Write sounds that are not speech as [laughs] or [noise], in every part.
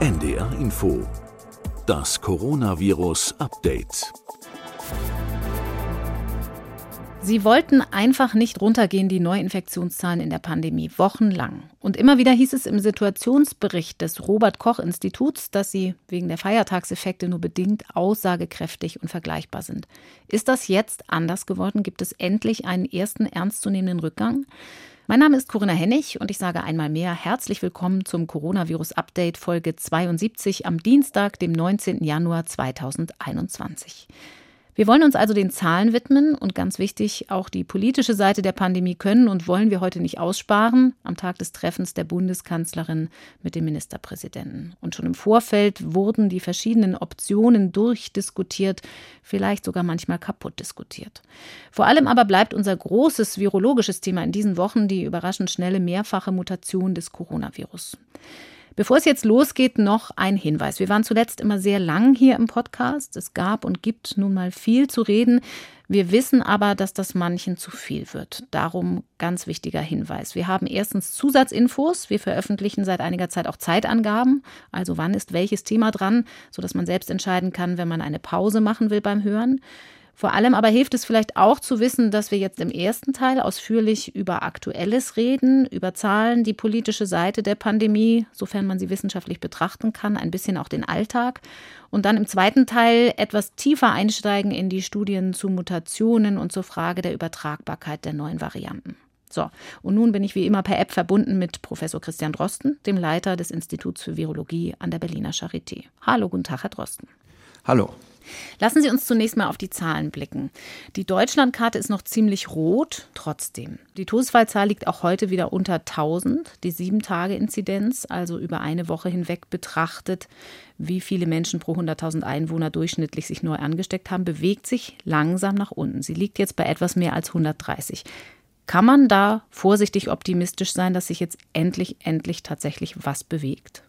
NDR Info. Das Coronavirus Update. Sie wollten einfach nicht runtergehen, die Neuinfektionszahlen in der Pandemie, wochenlang. Und immer wieder hieß es im Situationsbericht des Robert Koch Instituts, dass sie wegen der Feiertagseffekte nur bedingt aussagekräftig und vergleichbar sind. Ist das jetzt anders geworden? Gibt es endlich einen ersten ernstzunehmenden Rückgang? Mein Name ist Corinna Hennig und ich sage einmal mehr herzlich willkommen zum Coronavirus Update Folge 72 am Dienstag, dem 19. Januar 2021. Wir wollen uns also den Zahlen widmen und ganz wichtig, auch die politische Seite der Pandemie können und wollen wir heute nicht aussparen am Tag des Treffens der Bundeskanzlerin mit dem Ministerpräsidenten. Und schon im Vorfeld wurden die verschiedenen Optionen durchdiskutiert, vielleicht sogar manchmal kaputt diskutiert. Vor allem aber bleibt unser großes virologisches Thema in diesen Wochen die überraschend schnelle mehrfache Mutation des Coronavirus. Bevor es jetzt losgeht, noch ein Hinweis. Wir waren zuletzt immer sehr lang hier im Podcast. Es gab und gibt nun mal viel zu reden. Wir wissen aber, dass das manchen zu viel wird. Darum ganz wichtiger Hinweis. Wir haben erstens Zusatzinfos. Wir veröffentlichen seit einiger Zeit auch Zeitangaben. Also wann ist welches Thema dran, sodass man selbst entscheiden kann, wenn man eine Pause machen will beim Hören. Vor allem aber hilft es vielleicht auch zu wissen, dass wir jetzt im ersten Teil ausführlich über Aktuelles reden, über Zahlen, die politische Seite der Pandemie, sofern man sie wissenschaftlich betrachten kann, ein bisschen auch den Alltag. Und dann im zweiten Teil etwas tiefer einsteigen in die Studien zu Mutationen und zur Frage der Übertragbarkeit der neuen Varianten. So, und nun bin ich wie immer per App verbunden mit Professor Christian Drosten, dem Leiter des Instituts für Virologie an der Berliner Charité. Hallo, guten Tag, Herr Drosten. Hallo. Lassen Sie uns zunächst mal auf die Zahlen blicken. Die Deutschlandkarte ist noch ziemlich rot, trotzdem. Die Todesfallzahl liegt auch heute wieder unter 1000. Die Sieben-Tage-Inzidenz, also über eine Woche hinweg betrachtet, wie viele Menschen pro 100.000 Einwohner durchschnittlich sich neu angesteckt haben, bewegt sich langsam nach unten. Sie liegt jetzt bei etwas mehr als 130. Kann man da vorsichtig optimistisch sein, dass sich jetzt endlich, endlich tatsächlich was bewegt?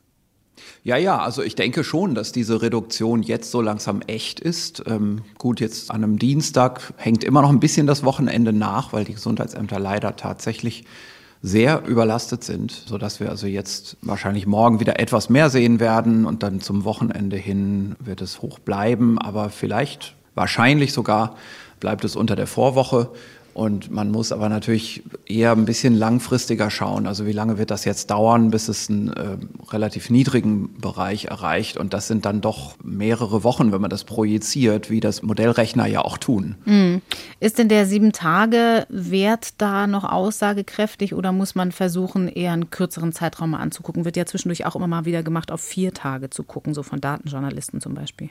Ja, ja, also ich denke schon, dass diese Reduktion jetzt so langsam echt ist. Ähm, gut, jetzt an einem Dienstag hängt immer noch ein bisschen das Wochenende nach, weil die Gesundheitsämter leider tatsächlich sehr überlastet sind, sodass wir also jetzt wahrscheinlich morgen wieder etwas mehr sehen werden und dann zum Wochenende hin wird es hoch bleiben, aber vielleicht, wahrscheinlich sogar bleibt es unter der Vorwoche. Und man muss aber natürlich eher ein bisschen langfristiger schauen. Also wie lange wird das jetzt dauern, bis es einen äh, relativ niedrigen Bereich erreicht? Und das sind dann doch mehrere Wochen, wenn man das projiziert, wie das Modellrechner ja auch tun. Mhm. Ist denn der sieben Tage Wert da noch aussagekräftig oder muss man versuchen, eher einen kürzeren Zeitraum mal anzugucken? Wird ja zwischendurch auch immer mal wieder gemacht, auf vier Tage zu gucken, so von Datenjournalisten zum Beispiel.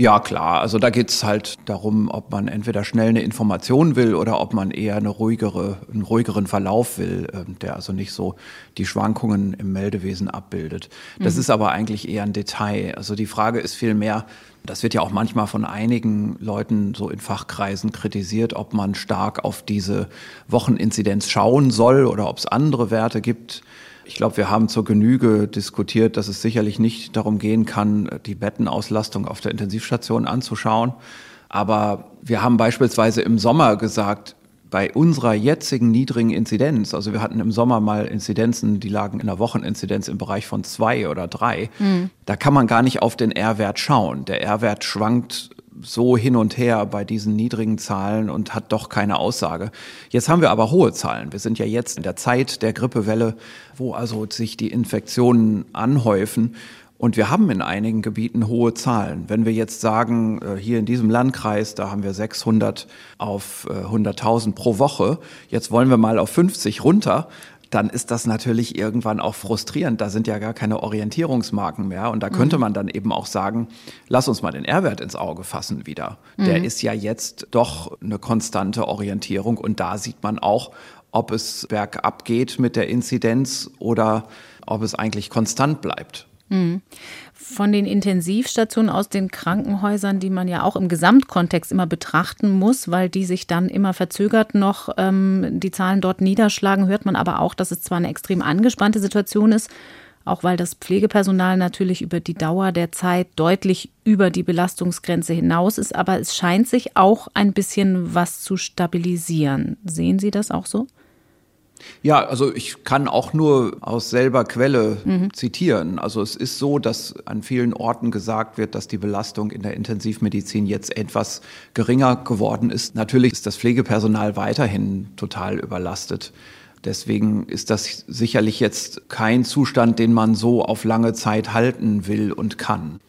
Ja, klar. Also da geht es halt darum, ob man entweder schnell eine Information will oder ob man eher eine ruhigere, einen ruhigeren Verlauf will, ähm, der also nicht so die Schwankungen im Meldewesen abbildet. Das mhm. ist aber eigentlich eher ein Detail. Also die Frage ist vielmehr, das wird ja auch manchmal von einigen Leuten so in Fachkreisen kritisiert, ob man stark auf diese Wocheninzidenz schauen soll oder ob es andere Werte gibt. Ich glaube, wir haben zur Genüge diskutiert, dass es sicherlich nicht darum gehen kann, die Bettenauslastung auf der Intensivstation anzuschauen. Aber wir haben beispielsweise im Sommer gesagt, bei unserer jetzigen niedrigen Inzidenz, also wir hatten im Sommer mal Inzidenzen, die lagen in der Wocheninzidenz im Bereich von zwei oder drei, mhm. da kann man gar nicht auf den R-Wert schauen. Der R-Wert schwankt so hin und her bei diesen niedrigen Zahlen und hat doch keine Aussage. Jetzt haben wir aber hohe Zahlen. Wir sind ja jetzt in der Zeit der Grippewelle, wo also sich die Infektionen anhäufen. Und wir haben in einigen Gebieten hohe Zahlen. Wenn wir jetzt sagen, äh, hier in diesem Landkreis, da haben wir 600 auf 100.000 äh, pro Woche, jetzt wollen wir mal auf 50 runter, dann ist das natürlich irgendwann auch frustrierend. Da sind ja gar keine Orientierungsmarken mehr. Und da könnte mhm. man dann eben auch sagen, lass uns mal den R-Wert ins Auge fassen wieder. Mhm. Der ist ja jetzt doch eine konstante Orientierung. Und da sieht man auch, ob es bergab geht mit der Inzidenz oder ob es eigentlich konstant bleibt. Mhm von den Intensivstationen aus den Krankenhäusern, die man ja auch im Gesamtkontext immer betrachten muss, weil die sich dann immer verzögert noch ähm, die Zahlen dort niederschlagen, hört man aber auch, dass es zwar eine extrem angespannte Situation ist, auch weil das Pflegepersonal natürlich über die Dauer der Zeit deutlich über die Belastungsgrenze hinaus ist, aber es scheint sich auch ein bisschen was zu stabilisieren. Sehen Sie das auch so? Ja, also ich kann auch nur aus selber Quelle mhm. zitieren. Also es ist so, dass an vielen Orten gesagt wird, dass die Belastung in der Intensivmedizin jetzt etwas geringer geworden ist. Natürlich ist das Pflegepersonal weiterhin total überlastet. Deswegen ist das sicherlich jetzt kein Zustand, den man so auf lange Zeit halten will und kann.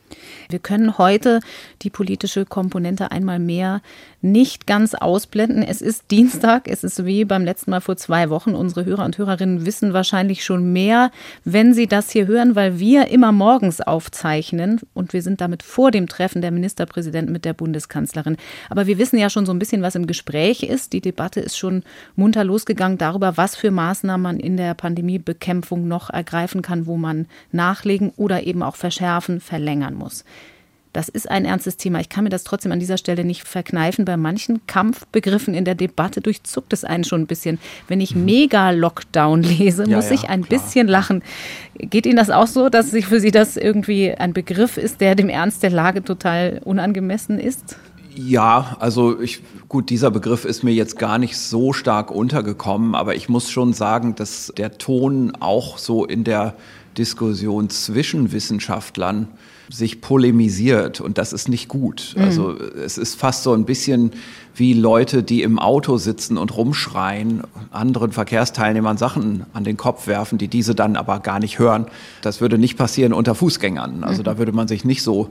Wir können heute die politische Komponente einmal mehr nicht ganz ausblenden. Es ist Dienstag, es ist wie beim letzten Mal vor zwei Wochen. Unsere Hörer und Hörerinnen wissen wahrscheinlich schon mehr, wenn sie das hier hören, weil wir immer morgens aufzeichnen und wir sind damit vor dem Treffen der Ministerpräsidenten mit der Bundeskanzlerin. Aber wir wissen ja schon so ein bisschen, was im Gespräch ist. Die Debatte ist schon munter losgegangen darüber, was für Maßnahmen man in der Pandemiebekämpfung noch ergreifen kann, wo man nachlegen oder eben auch verschärfen, verlängern muss. Das ist ein ernstes Thema. Ich kann mir das trotzdem an dieser Stelle nicht verkneifen. Bei manchen Kampfbegriffen in der Debatte durchzuckt es einen schon ein bisschen. Wenn ich mhm. Mega-Lockdown lese, ja, muss ja, ich ein klar. bisschen lachen. Geht Ihnen das auch so, dass für Sie das irgendwie ein Begriff ist, der dem Ernst der Lage total unangemessen ist? Ja, also ich, gut, dieser Begriff ist mir jetzt gar nicht so stark untergekommen, aber ich muss schon sagen, dass der Ton auch so in der Diskussion zwischen Wissenschaftlern sich polemisiert und das ist nicht gut. Mhm. Also es ist fast so ein bisschen wie Leute, die im Auto sitzen und rumschreien, anderen Verkehrsteilnehmern Sachen an den Kopf werfen, die diese dann aber gar nicht hören. Das würde nicht passieren unter Fußgängern. Also mhm. da würde man sich nicht so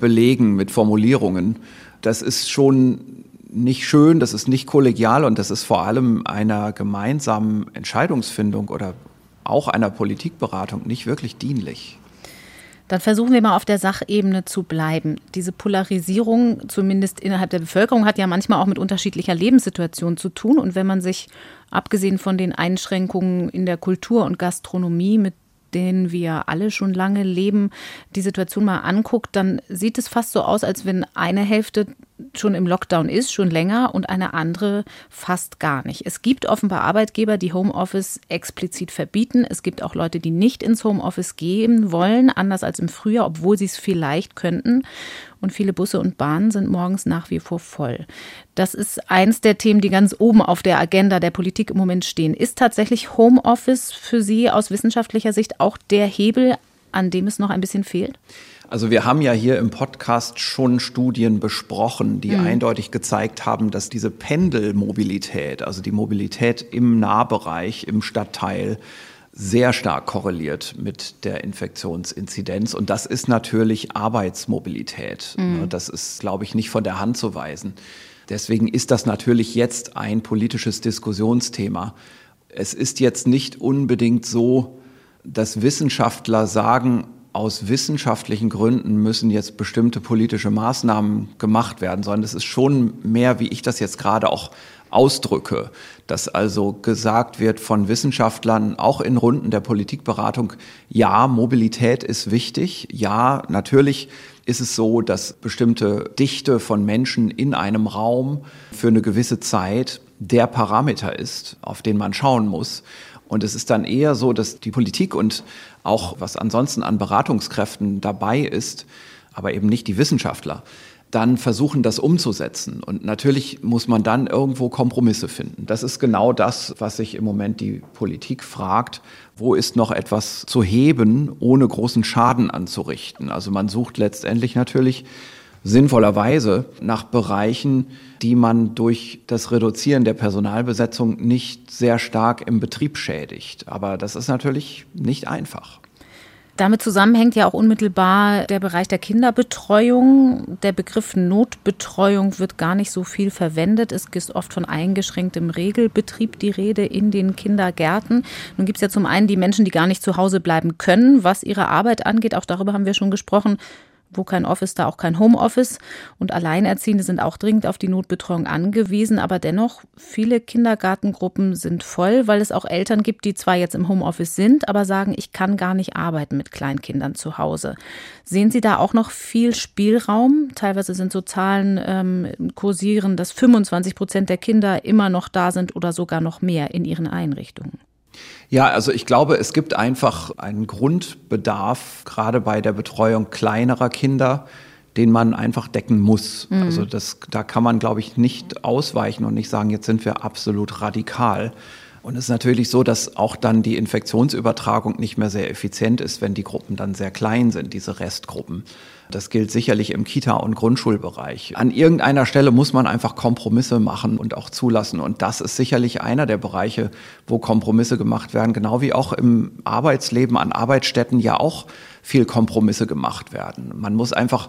belegen mit Formulierungen. Das ist schon nicht schön, das ist nicht kollegial und das ist vor allem einer gemeinsamen Entscheidungsfindung oder auch einer Politikberatung nicht wirklich dienlich. Dann versuchen wir mal auf der Sachebene zu bleiben. Diese Polarisierung, zumindest innerhalb der Bevölkerung, hat ja manchmal auch mit unterschiedlicher Lebenssituation zu tun. Und wenn man sich, abgesehen von den Einschränkungen in der Kultur und Gastronomie, mit denen wir alle schon lange leben, die Situation mal anguckt, dann sieht es fast so aus, als wenn eine Hälfte schon im Lockdown ist, schon länger, und eine andere fast gar nicht. Es gibt offenbar Arbeitgeber, die Homeoffice explizit verbieten. Es gibt auch Leute, die nicht ins Homeoffice gehen wollen, anders als im Frühjahr, obwohl sie es vielleicht könnten. Und viele Busse und Bahnen sind morgens nach wie vor voll. Das ist eins der Themen, die ganz oben auf der Agenda der Politik im Moment stehen. Ist tatsächlich Homeoffice für Sie aus wissenschaftlicher Sicht auch der Hebel, an dem es noch ein bisschen fehlt? Also wir haben ja hier im Podcast schon Studien besprochen, die mhm. eindeutig gezeigt haben, dass diese Pendelmobilität, also die Mobilität im Nahbereich, im Stadtteil, sehr stark korreliert mit der Infektionsinzidenz. Und das ist natürlich Arbeitsmobilität. Mhm. Das ist, glaube ich, nicht von der Hand zu weisen. Deswegen ist das natürlich jetzt ein politisches Diskussionsthema. Es ist jetzt nicht unbedingt so, dass Wissenschaftler sagen, aus wissenschaftlichen Gründen müssen jetzt bestimmte politische Maßnahmen gemacht werden, sondern es ist schon mehr, wie ich das jetzt gerade auch ausdrücke, dass also gesagt wird von Wissenschaftlern, auch in Runden der Politikberatung, ja, Mobilität ist wichtig, ja, natürlich ist es so, dass bestimmte Dichte von Menschen in einem Raum für eine gewisse Zeit der Parameter ist, auf den man schauen muss. Und es ist dann eher so, dass die Politik und auch was ansonsten an Beratungskräften dabei ist, aber eben nicht die Wissenschaftler, dann versuchen, das umzusetzen. Und natürlich muss man dann irgendwo Kompromisse finden. Das ist genau das, was sich im Moment die Politik fragt. Wo ist noch etwas zu heben, ohne großen Schaden anzurichten? Also man sucht letztendlich natürlich sinnvollerweise nach Bereichen, die man durch das Reduzieren der Personalbesetzung nicht sehr stark im Betrieb schädigt. Aber das ist natürlich nicht einfach. Damit zusammenhängt ja auch unmittelbar der Bereich der Kinderbetreuung. Der Begriff Notbetreuung wird gar nicht so viel verwendet. Es ist oft von eingeschränktem Regelbetrieb die Rede in den Kindergärten. Nun gibt es ja zum einen die Menschen, die gar nicht zu Hause bleiben können, was ihre Arbeit angeht. Auch darüber haben wir schon gesprochen wo kein Office, da auch kein Homeoffice. Und Alleinerziehende sind auch dringend auf die Notbetreuung angewiesen. Aber dennoch, viele Kindergartengruppen sind voll, weil es auch Eltern gibt, die zwar jetzt im Homeoffice sind, aber sagen, ich kann gar nicht arbeiten mit Kleinkindern zu Hause. Sehen Sie da auch noch viel Spielraum? Teilweise sind so Zahlen ähm, kursieren, dass 25 Prozent der Kinder immer noch da sind oder sogar noch mehr in ihren Einrichtungen. Ja, also ich glaube, es gibt einfach einen Grundbedarf, gerade bei der Betreuung kleinerer Kinder, den man einfach decken muss. Mhm. Also das, da kann man, glaube ich, nicht ausweichen und nicht sagen, jetzt sind wir absolut radikal. Und es ist natürlich so, dass auch dann die Infektionsübertragung nicht mehr sehr effizient ist, wenn die Gruppen dann sehr klein sind, diese Restgruppen. Das gilt sicherlich im Kita- und Grundschulbereich. An irgendeiner Stelle muss man einfach Kompromisse machen und auch zulassen. Und das ist sicherlich einer der Bereiche, wo Kompromisse gemacht werden, genau wie auch im Arbeitsleben an Arbeitsstätten ja auch viel Kompromisse gemacht werden. Man muss einfach,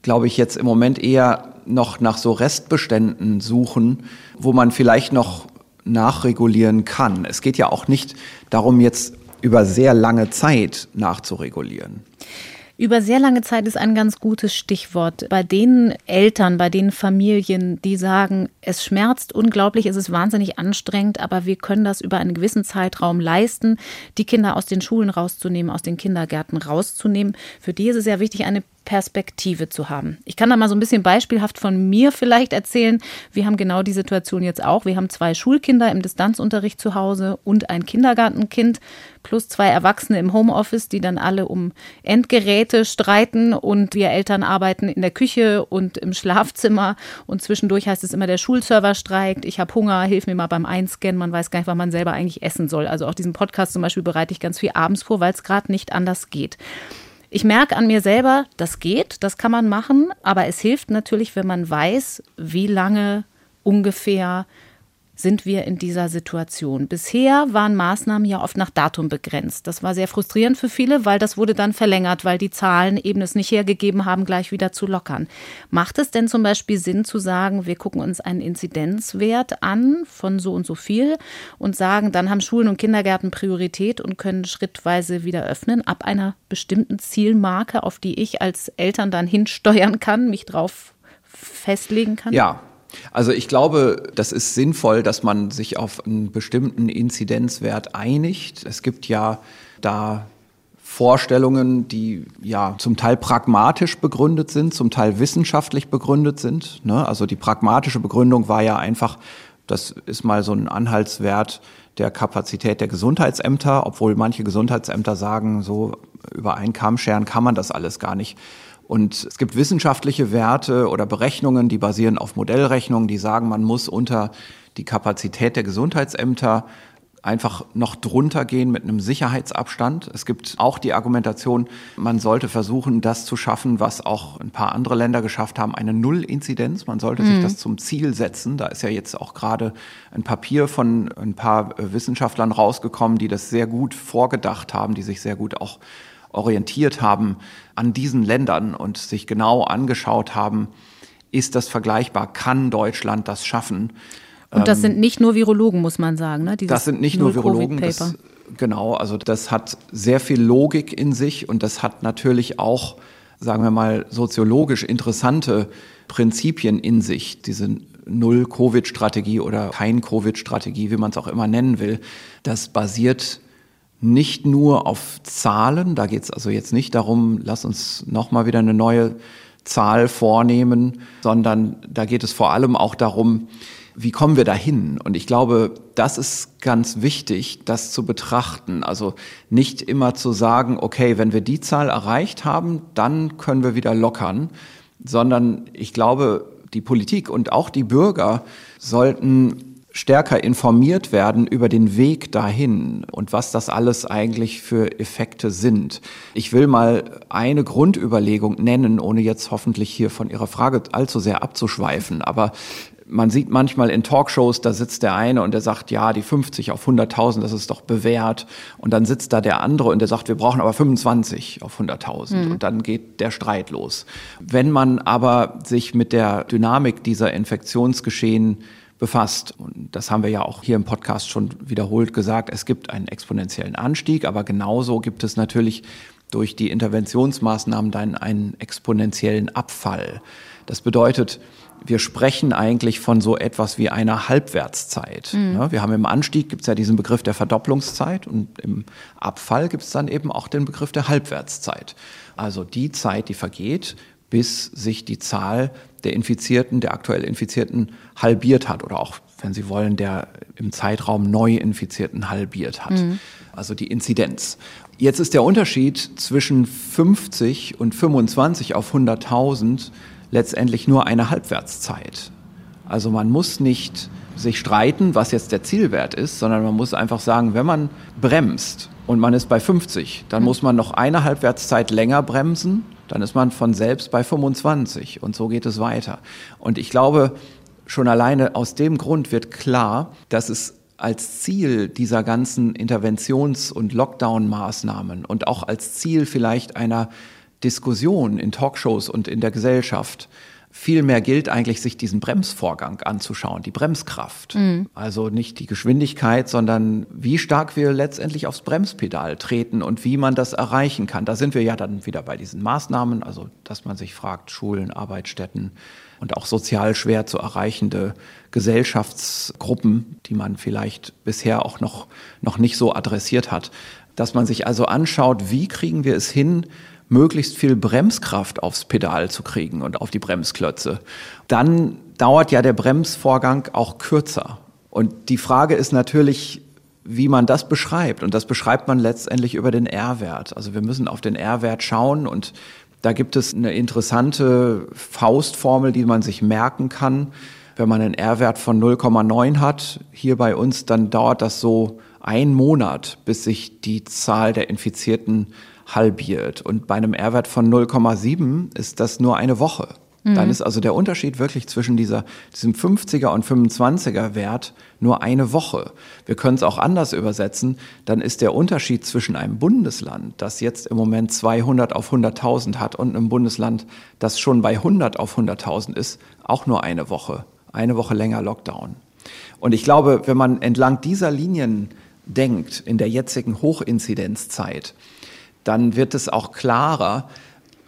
glaube ich, jetzt im Moment eher noch nach so Restbeständen suchen, wo man vielleicht noch nachregulieren kann. Es geht ja auch nicht darum, jetzt über sehr lange Zeit nachzuregulieren. Über sehr lange Zeit ist ein ganz gutes Stichwort. Bei den Eltern, bei den Familien, die sagen, es schmerzt unglaublich, es ist wahnsinnig anstrengend, aber wir können das über einen gewissen Zeitraum leisten, die Kinder aus den Schulen rauszunehmen, aus den Kindergärten rauszunehmen. Für die ist es ja wichtig, eine Perspektive zu haben. Ich kann da mal so ein bisschen beispielhaft von mir vielleicht erzählen. Wir haben genau die Situation jetzt auch. Wir haben zwei Schulkinder im Distanzunterricht zu Hause und ein Kindergartenkind plus zwei Erwachsene im Homeoffice, die dann alle um Endgeräte streiten und wir Eltern arbeiten in der Küche und im Schlafzimmer und zwischendurch heißt es immer, der Schulserver streikt, ich habe Hunger, hilf mir mal beim Einscannen, man weiß gar nicht, was man selber eigentlich essen soll. Also auch diesen Podcast zum Beispiel bereite ich ganz viel abends vor, weil es gerade nicht anders geht. Ich merke an mir selber, das geht, das kann man machen, aber es hilft natürlich, wenn man weiß, wie lange ungefähr sind wir in dieser Situation. Bisher waren Maßnahmen ja oft nach Datum begrenzt. Das war sehr frustrierend für viele, weil das wurde dann verlängert, weil die Zahlen eben es nicht hergegeben haben, gleich wieder zu lockern. Macht es denn zum Beispiel Sinn zu sagen, wir gucken uns einen Inzidenzwert an von so und so viel und sagen, dann haben Schulen und Kindergärten Priorität und können schrittweise wieder öffnen ab einer bestimmten Zielmarke, auf die ich als Eltern dann hinsteuern kann, mich drauf festlegen kann? Ja, also ich glaube, das ist sinnvoll, dass man sich auf einen bestimmten Inzidenzwert einigt. Es gibt ja da Vorstellungen, die ja zum Teil pragmatisch begründet sind, zum Teil wissenschaftlich begründet sind. Ne? Also die pragmatische Begründung war ja einfach, das ist mal so ein Anhaltswert der Kapazität der Gesundheitsämter, obwohl manche Gesundheitsämter sagen, so über einen Kamm scheren kann man das alles gar nicht. Und es gibt wissenschaftliche Werte oder Berechnungen, die basieren auf Modellrechnungen, die sagen, man muss unter die Kapazität der Gesundheitsämter einfach noch drunter gehen mit einem Sicherheitsabstand. Es gibt auch die Argumentation, man sollte versuchen, das zu schaffen, was auch ein paar andere Länder geschafft haben, eine Null-Inzidenz. Man sollte mhm. sich das zum Ziel setzen. Da ist ja jetzt auch gerade ein Papier von ein paar Wissenschaftlern rausgekommen, die das sehr gut vorgedacht haben, die sich sehr gut auch orientiert haben an diesen Ländern und sich genau angeschaut haben, ist das vergleichbar? Kann Deutschland das schaffen? Und das sind nicht nur Virologen, muss man sagen. Ne? Dieses das sind nicht nur Virologen. Das, genau, also das hat sehr viel Logik in sich und das hat natürlich auch, sagen wir mal, soziologisch interessante Prinzipien in sich. Diese Null-Covid-Strategie oder Kein-Covid-Strategie, wie man es auch immer nennen will, das basiert nicht nur auf Zahlen, da geht es also jetzt nicht darum, lass uns nochmal wieder eine neue Zahl vornehmen, sondern da geht es vor allem auch darum, wie kommen wir dahin? Und ich glaube, das ist ganz wichtig, das zu betrachten. Also nicht immer zu sagen, okay, wenn wir die Zahl erreicht haben, dann können wir wieder lockern, sondern ich glaube, die Politik und auch die Bürger sollten stärker informiert werden über den Weg dahin und was das alles eigentlich für Effekte sind. Ich will mal eine Grundüberlegung nennen, ohne jetzt hoffentlich hier von Ihrer Frage allzu sehr abzuschweifen. Aber man sieht manchmal in Talkshows, da sitzt der eine und der sagt, ja, die 50 auf 100.000, das ist doch bewährt. Und dann sitzt da der andere und der sagt, wir brauchen aber 25 auf 100.000. Mhm. Und dann geht der Streit los. Wenn man aber sich mit der Dynamik dieser Infektionsgeschehen befasst. Und das haben wir ja auch hier im Podcast schon wiederholt gesagt. Es gibt einen exponentiellen Anstieg, aber genauso gibt es natürlich durch die Interventionsmaßnahmen dann einen exponentiellen Abfall. Das bedeutet, wir sprechen eigentlich von so etwas wie einer Halbwertszeit. Mhm. wir haben im Anstieg gibt es ja diesen Begriff der Verdopplungszeit und im Abfall gibt es dann eben auch den Begriff der Halbwertszeit. Also die Zeit, die vergeht, bis sich die Zahl der Infizierten, der aktuell Infizierten halbiert hat oder auch, wenn Sie wollen, der im Zeitraum Neuinfizierten halbiert hat. Mhm. Also die Inzidenz. Jetzt ist der Unterschied zwischen 50 und 25 auf 100.000 letztendlich nur eine Halbwertszeit. Also man muss nicht sich streiten, was jetzt der Zielwert ist, sondern man muss einfach sagen, wenn man bremst und man ist bei 50, dann muss man noch eine Halbwertszeit länger bremsen, dann ist man von selbst bei 25 und so geht es weiter. Und ich glaube, schon alleine aus dem Grund wird klar, dass es als Ziel dieser ganzen Interventions- und Lockdown-Maßnahmen und auch als Ziel vielleicht einer Diskussion in Talkshows und in der Gesellschaft Vielmehr gilt eigentlich, sich diesen Bremsvorgang anzuschauen, die Bremskraft. Mhm. Also nicht die Geschwindigkeit, sondern wie stark wir letztendlich aufs Bremspedal treten und wie man das erreichen kann. Da sind wir ja dann wieder bei diesen Maßnahmen, also dass man sich fragt, Schulen, Arbeitsstätten und auch sozial schwer zu erreichende Gesellschaftsgruppen, die man vielleicht bisher auch noch, noch nicht so adressiert hat. Dass man sich also anschaut, wie kriegen wir es hin, möglichst viel Bremskraft aufs Pedal zu kriegen und auf die Bremsklötze. Dann dauert ja der Bremsvorgang auch kürzer. Und die Frage ist natürlich, wie man das beschreibt. Und das beschreibt man letztendlich über den R-Wert. Also wir müssen auf den R-Wert schauen und da gibt es eine interessante Faustformel, die man sich merken kann. Wenn man einen R-Wert von 0,9 hat, hier bei uns, dann dauert das so ein Monat, bis sich die Zahl der Infizierten halbiert. Und bei einem R-Wert von 0,7 ist das nur eine Woche. Mhm. Dann ist also der Unterschied wirklich zwischen dieser, diesem 50er und 25er Wert nur eine Woche. Wir können es auch anders übersetzen. Dann ist der Unterschied zwischen einem Bundesland, das jetzt im Moment 200 auf 100.000 hat und einem Bundesland, das schon bei 100 auf 100.000 ist, auch nur eine Woche. Eine Woche länger Lockdown. Und ich glaube, wenn man entlang dieser Linien denkt, in der jetzigen Hochinzidenzzeit, dann wird es auch klarer,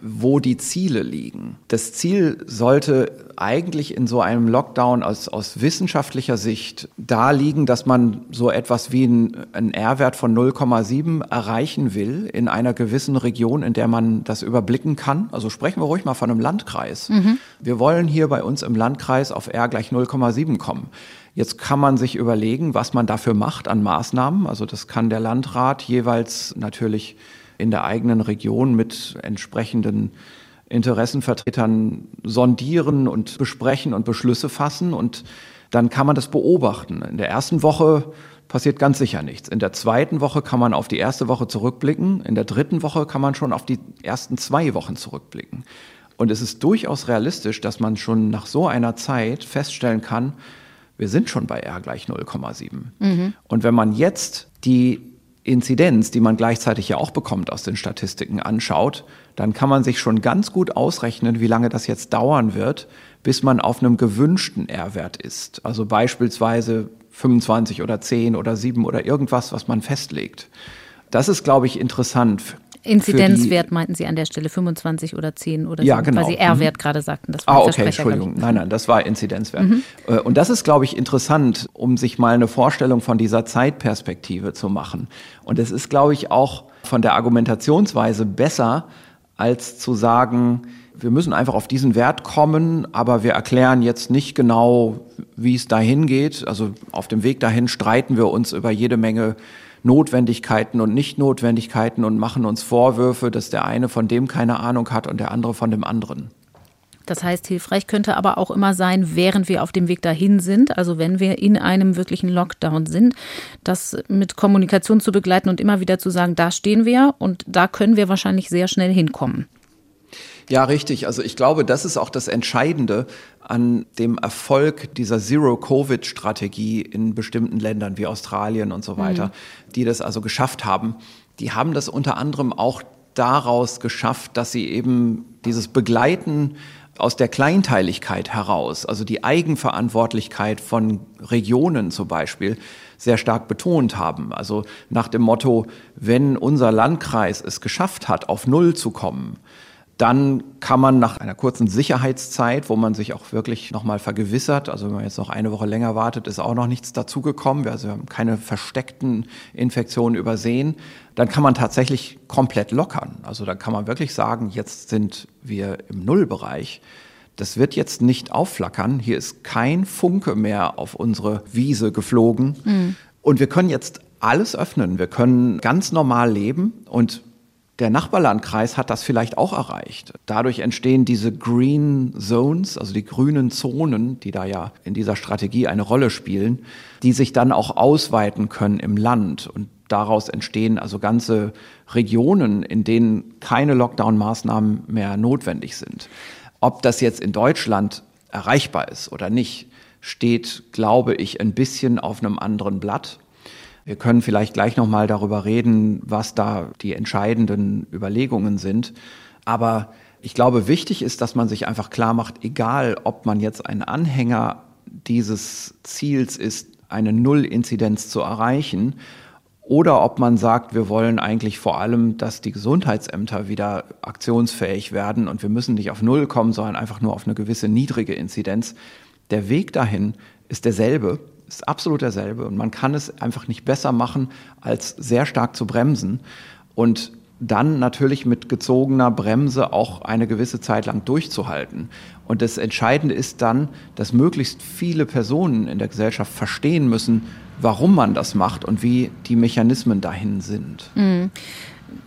wo die Ziele liegen. Das Ziel sollte eigentlich in so einem Lockdown aus, aus wissenschaftlicher Sicht da liegen, dass man so etwas wie einen R-Wert von 0,7 erreichen will in einer gewissen Region, in der man das überblicken kann. Also sprechen wir ruhig mal von einem Landkreis. Mhm. Wir wollen hier bei uns im Landkreis auf R gleich 0,7 kommen. Jetzt kann man sich überlegen, was man dafür macht an Maßnahmen. Also das kann der Landrat jeweils natürlich in der eigenen Region mit entsprechenden Interessenvertretern sondieren und besprechen und Beschlüsse fassen und dann kann man das beobachten. In der ersten Woche passiert ganz sicher nichts. In der zweiten Woche kann man auf die erste Woche zurückblicken. In der dritten Woche kann man schon auf die ersten zwei Wochen zurückblicken. Und es ist durchaus realistisch, dass man schon nach so einer Zeit feststellen kann, wir sind schon bei R gleich 0,7. Mhm. Und wenn man jetzt die Inzidenz, die man gleichzeitig ja auch bekommt aus den Statistiken, anschaut, dann kann man sich schon ganz gut ausrechnen, wie lange das jetzt dauern wird, bis man auf einem gewünschten R-Wert ist. Also beispielsweise 25 oder 10 oder 7 oder irgendwas, was man festlegt. Das ist, glaube ich, interessant Inzidenzwert meinten Sie an der Stelle 25 oder 10 oder ja, so, genau. weil Sie R-Wert mhm. gerade sagten. Das war ah, okay, Entschuldigung. Nein, nein, das war Inzidenzwert. Mhm. Äh, und das ist, glaube ich, interessant, um sich mal eine Vorstellung von dieser Zeitperspektive zu machen. Und es ist, glaube ich, auch von der Argumentationsweise besser, als zu sagen, wir müssen einfach auf diesen Wert kommen, aber wir erklären jetzt nicht genau, wie es dahin geht. Also auf dem Weg dahin streiten wir uns über jede Menge Notwendigkeiten und Nichtnotwendigkeiten und machen uns Vorwürfe, dass der eine von dem keine Ahnung hat und der andere von dem anderen. Das heißt, hilfreich könnte aber auch immer sein, während wir auf dem Weg dahin sind, also wenn wir in einem wirklichen Lockdown sind, das mit Kommunikation zu begleiten und immer wieder zu sagen, da stehen wir und da können wir wahrscheinlich sehr schnell hinkommen. Ja, richtig. Also ich glaube, das ist auch das Entscheidende an dem Erfolg dieser Zero-Covid-Strategie in bestimmten Ländern wie Australien und so weiter, mhm. die das also geschafft haben. Die haben das unter anderem auch daraus geschafft, dass sie eben dieses Begleiten aus der Kleinteiligkeit heraus, also die Eigenverantwortlichkeit von Regionen zum Beispiel, sehr stark betont haben. Also nach dem Motto, wenn unser Landkreis es geschafft hat, auf Null zu kommen, dann kann man nach einer kurzen Sicherheitszeit, wo man sich auch wirklich nochmal vergewissert, also wenn man jetzt noch eine Woche länger wartet, ist auch noch nichts dazugekommen, also wir haben keine versteckten Infektionen übersehen, dann kann man tatsächlich komplett lockern. Also dann kann man wirklich sagen, jetzt sind wir im Nullbereich. Das wird jetzt nicht aufflackern. Hier ist kein Funke mehr auf unsere Wiese geflogen. Mhm. Und wir können jetzt alles öffnen. Wir können ganz normal leben und der Nachbarlandkreis hat das vielleicht auch erreicht. Dadurch entstehen diese Green Zones, also die grünen Zonen, die da ja in dieser Strategie eine Rolle spielen, die sich dann auch ausweiten können im Land. Und daraus entstehen also ganze Regionen, in denen keine Lockdown-Maßnahmen mehr notwendig sind. Ob das jetzt in Deutschland erreichbar ist oder nicht, steht, glaube ich, ein bisschen auf einem anderen Blatt. Wir können vielleicht gleich noch mal darüber reden, was da die entscheidenden Überlegungen sind. Aber ich glaube, wichtig ist, dass man sich einfach klar macht, egal ob man jetzt ein Anhänger dieses Ziels ist, eine Null-Inzidenz zu erreichen, oder ob man sagt, wir wollen eigentlich vor allem, dass die Gesundheitsämter wieder aktionsfähig werden und wir müssen nicht auf Null kommen, sondern einfach nur auf eine gewisse niedrige Inzidenz. Der Weg dahin ist derselbe ist absolut derselbe. Und man kann es einfach nicht besser machen, als sehr stark zu bremsen. Und dann natürlich mit gezogener Bremse auch eine gewisse Zeit lang durchzuhalten. Und das Entscheidende ist dann, dass möglichst viele Personen in der Gesellschaft verstehen müssen, warum man das macht und wie die Mechanismen dahin sind. Mhm.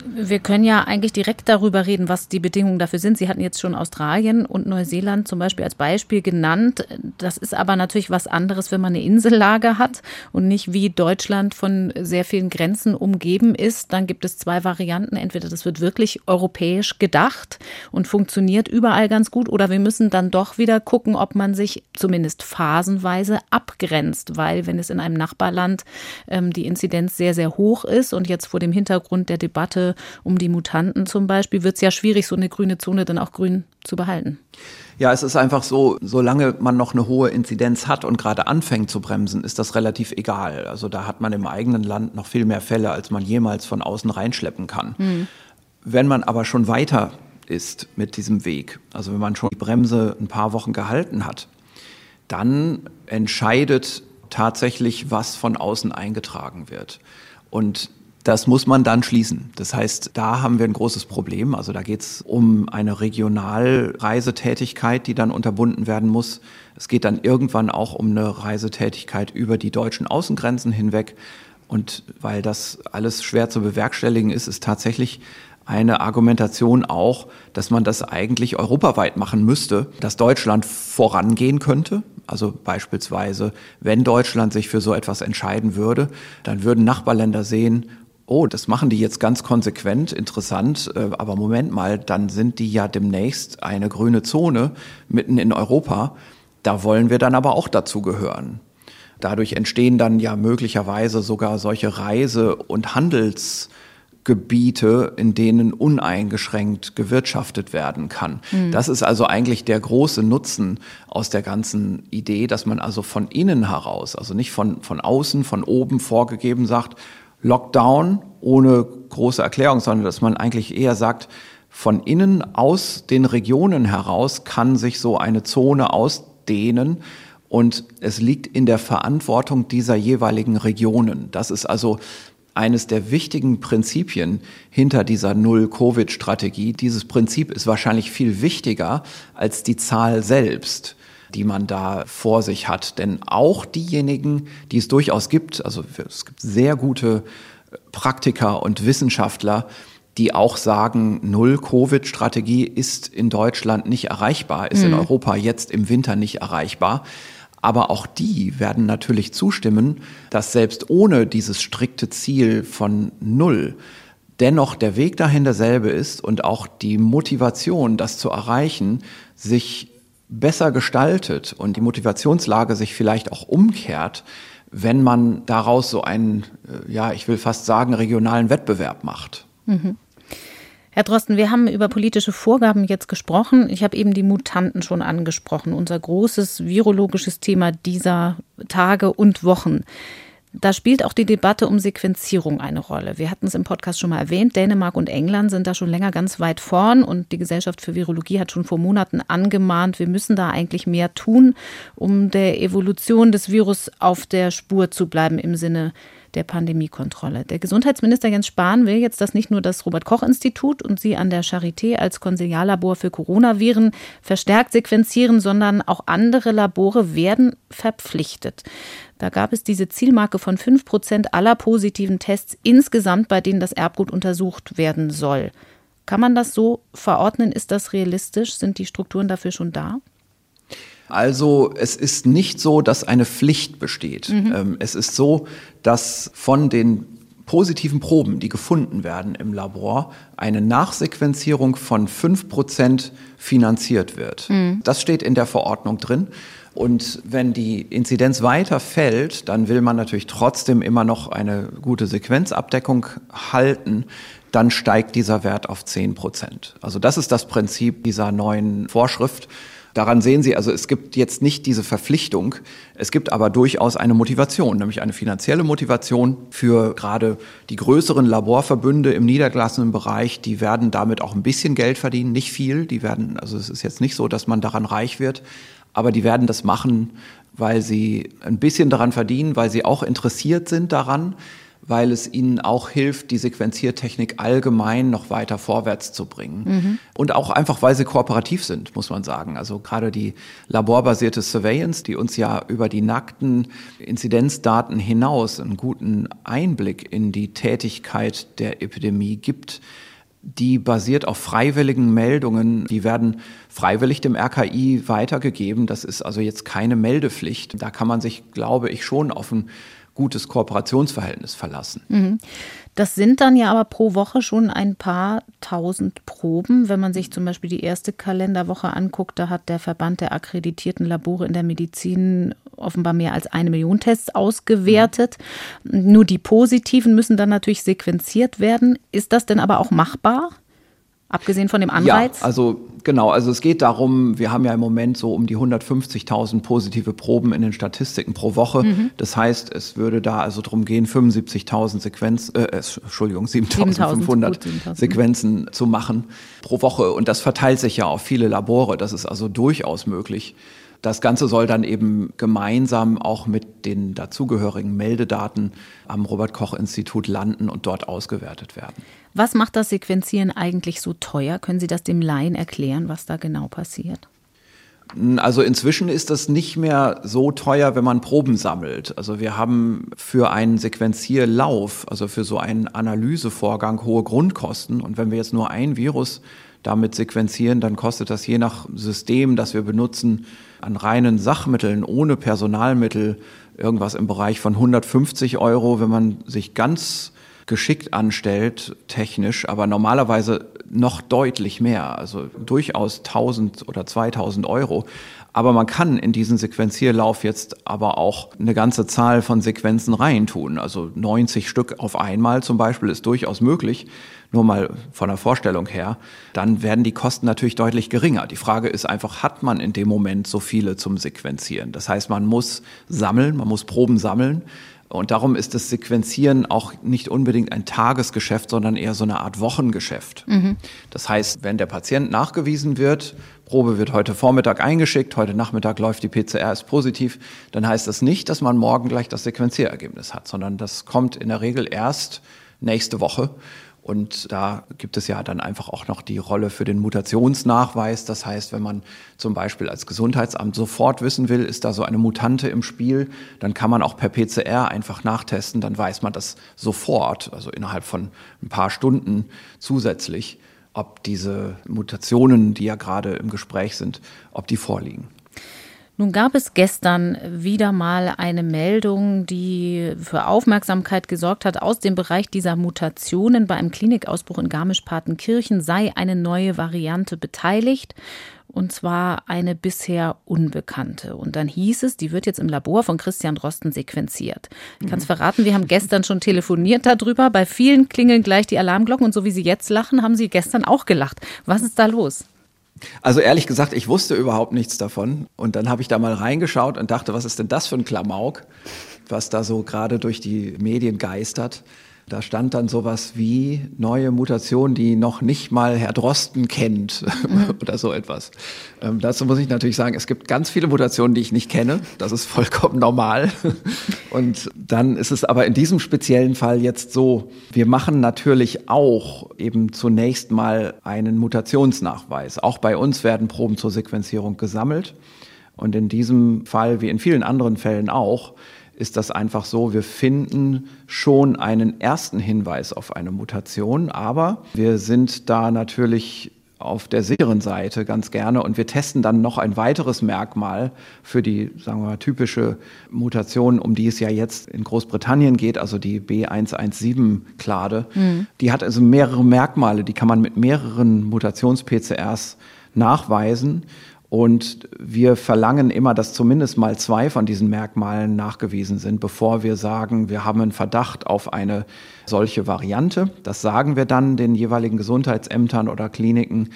Wir können ja eigentlich direkt darüber reden, was die Bedingungen dafür sind. Sie hatten jetzt schon Australien und Neuseeland zum Beispiel als Beispiel genannt. Das ist aber natürlich was anderes, wenn man eine Insellage hat und nicht wie Deutschland von sehr vielen Grenzen umgeben ist. Dann gibt es zwei Varianten. Entweder das wird wirklich europäisch gedacht und funktioniert überall ganz gut oder wir müssen dann doch wieder gucken, ob man sich zumindest phasenweise abgrenzt, weil wenn es in einem Nachbarland ähm, die Inzidenz sehr, sehr hoch ist und jetzt vor dem Hintergrund der Debatte Debatte um die Mutanten zum Beispiel, wird es ja schwierig, so eine grüne Zone dann auch grün zu behalten. Ja, es ist einfach so, solange man noch eine hohe Inzidenz hat und gerade anfängt zu bremsen, ist das relativ egal. Also da hat man im eigenen Land noch viel mehr Fälle, als man jemals von außen reinschleppen kann. Mhm. Wenn man aber schon weiter ist mit diesem Weg, also wenn man schon die Bremse ein paar Wochen gehalten hat, dann entscheidet tatsächlich, was von außen eingetragen wird. Und das muss man dann schließen. Das heißt, da haben wir ein großes Problem. Also da geht es um eine Regionalreisetätigkeit, die dann unterbunden werden muss. Es geht dann irgendwann auch um eine Reisetätigkeit über die deutschen Außengrenzen hinweg. Und weil das alles schwer zu bewerkstelligen ist, ist tatsächlich eine Argumentation auch, dass man das eigentlich europaweit machen müsste, dass Deutschland vorangehen könnte. Also beispielsweise, wenn Deutschland sich für so etwas entscheiden würde, dann würden Nachbarländer sehen, oh, das machen die jetzt ganz konsequent, interessant, äh, aber Moment mal, dann sind die ja demnächst eine grüne Zone mitten in Europa. Da wollen wir dann aber auch dazu gehören. Dadurch entstehen dann ja möglicherweise sogar solche Reise- und Handelsgebiete, in denen uneingeschränkt gewirtschaftet werden kann. Mhm. Das ist also eigentlich der große Nutzen aus der ganzen Idee, dass man also von innen heraus, also nicht von, von außen, von oben vorgegeben sagt, Lockdown ohne große Erklärung, sondern dass man eigentlich eher sagt, von innen aus den Regionen heraus kann sich so eine Zone ausdehnen und es liegt in der Verantwortung dieser jeweiligen Regionen. Das ist also eines der wichtigen Prinzipien hinter dieser Null-Covid-Strategie. Dieses Prinzip ist wahrscheinlich viel wichtiger als die Zahl selbst die man da vor sich hat. Denn auch diejenigen, die es durchaus gibt, also es gibt sehr gute Praktiker und Wissenschaftler, die auch sagen, Null-Covid-Strategie ist in Deutschland nicht erreichbar, ist mhm. in Europa jetzt im Winter nicht erreichbar. Aber auch die werden natürlich zustimmen, dass selbst ohne dieses strikte Ziel von Null dennoch der Weg dahin derselbe ist und auch die Motivation, das zu erreichen, sich besser gestaltet und die Motivationslage sich vielleicht auch umkehrt, wenn man daraus so einen, äh, ja, ich will fast sagen, regionalen Wettbewerb macht. Mhm. Herr Drosten, wir haben über politische Vorgaben jetzt gesprochen. Ich habe eben die Mutanten schon angesprochen, unser großes virologisches Thema dieser Tage und Wochen. Da spielt auch die Debatte um Sequenzierung eine Rolle. Wir hatten es im Podcast schon mal erwähnt. Dänemark und England sind da schon länger ganz weit vorn und die Gesellschaft für Virologie hat schon vor Monaten angemahnt, wir müssen da eigentlich mehr tun, um der Evolution des Virus auf der Spur zu bleiben im Sinne der Pandemiekontrolle. Der Gesundheitsminister Jens Spahn will jetzt, dass nicht nur das Robert-Koch-Institut und sie an der Charité als Konsiliarlabor für Coronaviren verstärkt sequenzieren, sondern auch andere Labore werden verpflichtet. Da gab es diese Zielmarke von 5 Prozent aller positiven Tests insgesamt, bei denen das Erbgut untersucht werden soll. Kann man das so verordnen? Ist das realistisch? Sind die Strukturen dafür schon da? Also es ist nicht so, dass eine Pflicht besteht. Mhm. Ähm, es ist so, dass von den positiven Proben, die gefunden werden im Labor, eine Nachsequenzierung von 5% finanziert wird. Mhm. Das steht in der Verordnung drin. Und wenn die Inzidenz weiter fällt, dann will man natürlich trotzdem immer noch eine gute Sequenzabdeckung halten. Dann steigt dieser Wert auf 10 Prozent. Also das ist das Prinzip dieser neuen Vorschrift. Daran sehen Sie, also es gibt jetzt nicht diese Verpflichtung, es gibt aber durchaus eine Motivation, nämlich eine finanzielle Motivation für gerade die größeren Laborverbünde im niedergelassenen Bereich, die werden damit auch ein bisschen Geld verdienen, nicht viel, die werden, also es ist jetzt nicht so, dass man daran reich wird, aber die werden das machen, weil sie ein bisschen daran verdienen, weil sie auch interessiert sind daran, weil es ihnen auch hilft, die Sequenziertechnik allgemein noch weiter vorwärts zu bringen. Mhm. Und auch einfach, weil sie kooperativ sind, muss man sagen. Also gerade die laborbasierte Surveillance, die uns ja über die nackten Inzidenzdaten hinaus einen guten Einblick in die Tätigkeit der Epidemie gibt, die basiert auf freiwilligen Meldungen. Die werden freiwillig dem RKI weitergegeben. Das ist also jetzt keine Meldepflicht. Da kann man sich, glaube ich, schon auf ein gutes Kooperationsverhältnis verlassen. Mhm. Das sind dann ja aber pro Woche schon ein paar tausend Proben. Wenn man sich zum Beispiel die erste Kalenderwoche anguckt, da hat der Verband der akkreditierten Labore in der Medizin offenbar mehr als eine Million Tests ausgewertet. Mhm. Nur die positiven müssen dann natürlich sequenziert werden. Ist das denn aber auch machbar? Abgesehen von dem Anreiz? Ja, also genau, also es geht darum, wir haben ja im Moment so um die 150.000 positive Proben in den Statistiken pro Woche. Mhm. Das heißt, es würde da also darum gehen, 75.000 Sequenzen, äh, Entschuldigung, 7.500 Sequenzen zu machen pro Woche. Und das verteilt sich ja auf viele Labore. Das ist also durchaus möglich. Das Ganze soll dann eben gemeinsam auch mit den dazugehörigen Meldedaten am Robert Koch Institut landen und dort ausgewertet werden. Was macht das Sequenzieren eigentlich so teuer? Können Sie das dem Laien erklären, was da genau passiert? Also inzwischen ist das nicht mehr so teuer, wenn man Proben sammelt. Also wir haben für einen Sequenzierlauf, also für so einen Analysevorgang hohe Grundkosten. Und wenn wir jetzt nur ein Virus damit sequenzieren, dann kostet das je nach System, das wir benutzen, an reinen Sachmitteln ohne Personalmittel irgendwas im Bereich von 150 Euro. Wenn man sich ganz geschickt anstellt, technisch, aber normalerweise noch deutlich mehr, also durchaus 1000 oder 2000 Euro. Aber man kann in diesen Sequenzierlauf jetzt aber auch eine ganze Zahl von Sequenzen reintun. Also 90 Stück auf einmal zum Beispiel ist durchaus möglich. Nur mal von der Vorstellung her. Dann werden die Kosten natürlich deutlich geringer. Die Frage ist einfach, hat man in dem Moment so viele zum Sequenzieren? Das heißt, man muss sammeln, man muss Proben sammeln. Und darum ist das Sequenzieren auch nicht unbedingt ein Tagesgeschäft, sondern eher so eine Art Wochengeschäft. Mhm. Das heißt, wenn der Patient nachgewiesen wird, Probe wird heute Vormittag eingeschickt, heute Nachmittag läuft die PCR, ist positiv, dann heißt das nicht, dass man morgen gleich das Sequenzierergebnis hat, sondern das kommt in der Regel erst nächste Woche. Und da gibt es ja dann einfach auch noch die Rolle für den Mutationsnachweis. Das heißt, wenn man zum Beispiel als Gesundheitsamt sofort wissen will, ist da so eine Mutante im Spiel, dann kann man auch per PCR einfach nachtesten. Dann weiß man das sofort, also innerhalb von ein paar Stunden zusätzlich, ob diese Mutationen, die ja gerade im Gespräch sind, ob die vorliegen. Nun gab es gestern wieder mal eine Meldung, die für Aufmerksamkeit gesorgt hat. Aus dem Bereich dieser Mutationen bei einem Klinikausbruch in Garmisch-Partenkirchen sei eine neue Variante beteiligt. Und zwar eine bisher unbekannte. Und dann hieß es, die wird jetzt im Labor von Christian Drosten sequenziert. Ich kann es verraten, wir haben gestern schon telefoniert darüber. Bei vielen klingeln gleich die Alarmglocken und so wie Sie jetzt lachen, haben Sie gestern auch gelacht. Was ist da los? Also ehrlich gesagt, ich wusste überhaupt nichts davon. Und dann habe ich da mal reingeschaut und dachte, was ist denn das für ein Klamauk, was da so gerade durch die Medien geistert. Da stand dann sowas wie neue Mutation, die noch nicht mal Herr Drosten kennt [laughs] mhm. oder so etwas. Ähm, dazu muss ich natürlich sagen, es gibt ganz viele Mutationen, die ich nicht kenne. Das ist vollkommen normal. [laughs] Und dann ist es aber in diesem speziellen Fall jetzt so, wir machen natürlich auch eben zunächst mal einen Mutationsnachweis. Auch bei uns werden Proben zur Sequenzierung gesammelt. Und in diesem Fall, wie in vielen anderen Fällen auch, ist das einfach so, wir finden schon einen ersten Hinweis auf eine Mutation, aber wir sind da natürlich auf der sicheren Seite ganz gerne und wir testen dann noch ein weiteres Merkmal für die, sagen wir mal, typische Mutation, um die es ja jetzt in Großbritannien geht, also die B117-Klade. Mhm. Die hat also mehrere Merkmale, die kann man mit mehreren Mutations-PCRs nachweisen. Und wir verlangen immer, dass zumindest mal zwei von diesen Merkmalen nachgewiesen sind, bevor wir sagen, wir haben einen Verdacht auf eine solche Variante. Das sagen wir dann den jeweiligen Gesundheitsämtern oder Kliniken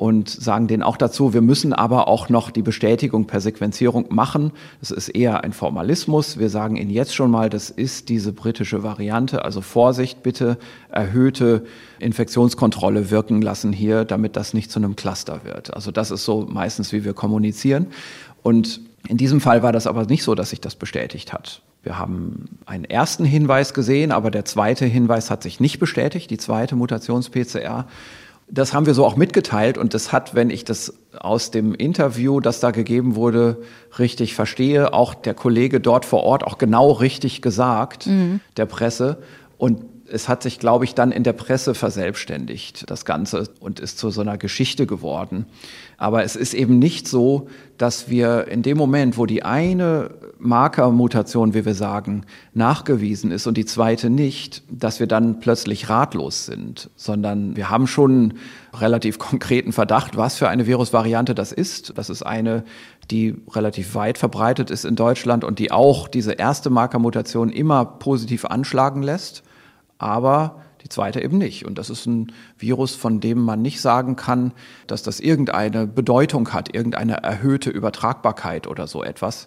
und sagen denen auch dazu, wir müssen aber auch noch die Bestätigung per Sequenzierung machen. Das ist eher ein Formalismus. Wir sagen Ihnen jetzt schon mal, das ist diese britische Variante. Also Vorsicht, bitte erhöhte Infektionskontrolle wirken lassen hier, damit das nicht zu einem Cluster wird. Also das ist so meistens, wie wir kommunizieren. Und in diesem Fall war das aber nicht so, dass sich das bestätigt hat. Wir haben einen ersten Hinweis gesehen, aber der zweite Hinweis hat sich nicht bestätigt, die zweite Mutations-PCR. Das haben wir so auch mitgeteilt und das hat, wenn ich das aus dem Interview, das da gegeben wurde, richtig verstehe, auch der Kollege dort vor Ort auch genau richtig gesagt, mhm. der Presse. Und es hat sich, glaube ich, dann in der Presse verselbstständigt, das Ganze, und ist zu so einer Geschichte geworden. Aber es ist eben nicht so, dass wir in dem Moment, wo die eine Markermutation, wie wir sagen, nachgewiesen ist und die zweite nicht, dass wir dann plötzlich ratlos sind, sondern wir haben schon relativ konkreten Verdacht, was für eine Virusvariante das ist. Das ist eine, die relativ weit verbreitet ist in Deutschland und die auch diese erste Markermutation immer positiv anschlagen lässt aber die zweite eben nicht. Und das ist ein Virus, von dem man nicht sagen kann, dass das irgendeine Bedeutung hat, irgendeine erhöhte Übertragbarkeit oder so etwas.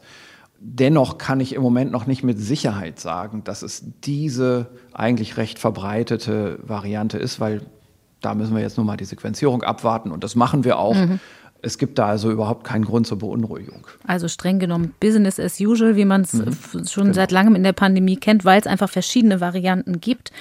Dennoch kann ich im Moment noch nicht mit Sicherheit sagen, dass es diese eigentlich recht verbreitete Variante ist, weil da müssen wir jetzt nur mal die Sequenzierung abwarten und das machen wir auch. Mhm. Es gibt da also überhaupt keinen Grund zur Beunruhigung. Also streng genommen Business as usual, wie man es mhm. schon genau. seit langem in der Pandemie kennt, weil es einfach verschiedene Varianten gibt.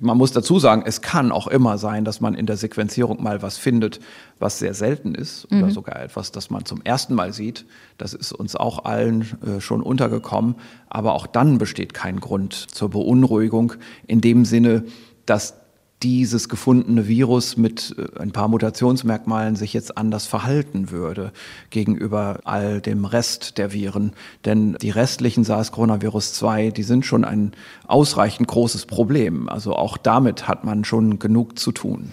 Man muss dazu sagen, es kann auch immer sein, dass man in der Sequenzierung mal was findet, was sehr selten ist mhm. oder sogar etwas, das man zum ersten Mal sieht. Das ist uns auch allen äh, schon untergekommen. Aber auch dann besteht kein Grund zur Beunruhigung in dem Sinne, dass dieses gefundene Virus mit äh, ein paar Mutationsmerkmalen sich jetzt anders verhalten würde gegenüber all dem Rest der Viren. Denn die restlichen SARS-Coronavirus-2, die sind schon ein ausreichend großes Problem. Also auch damit hat man schon genug zu tun.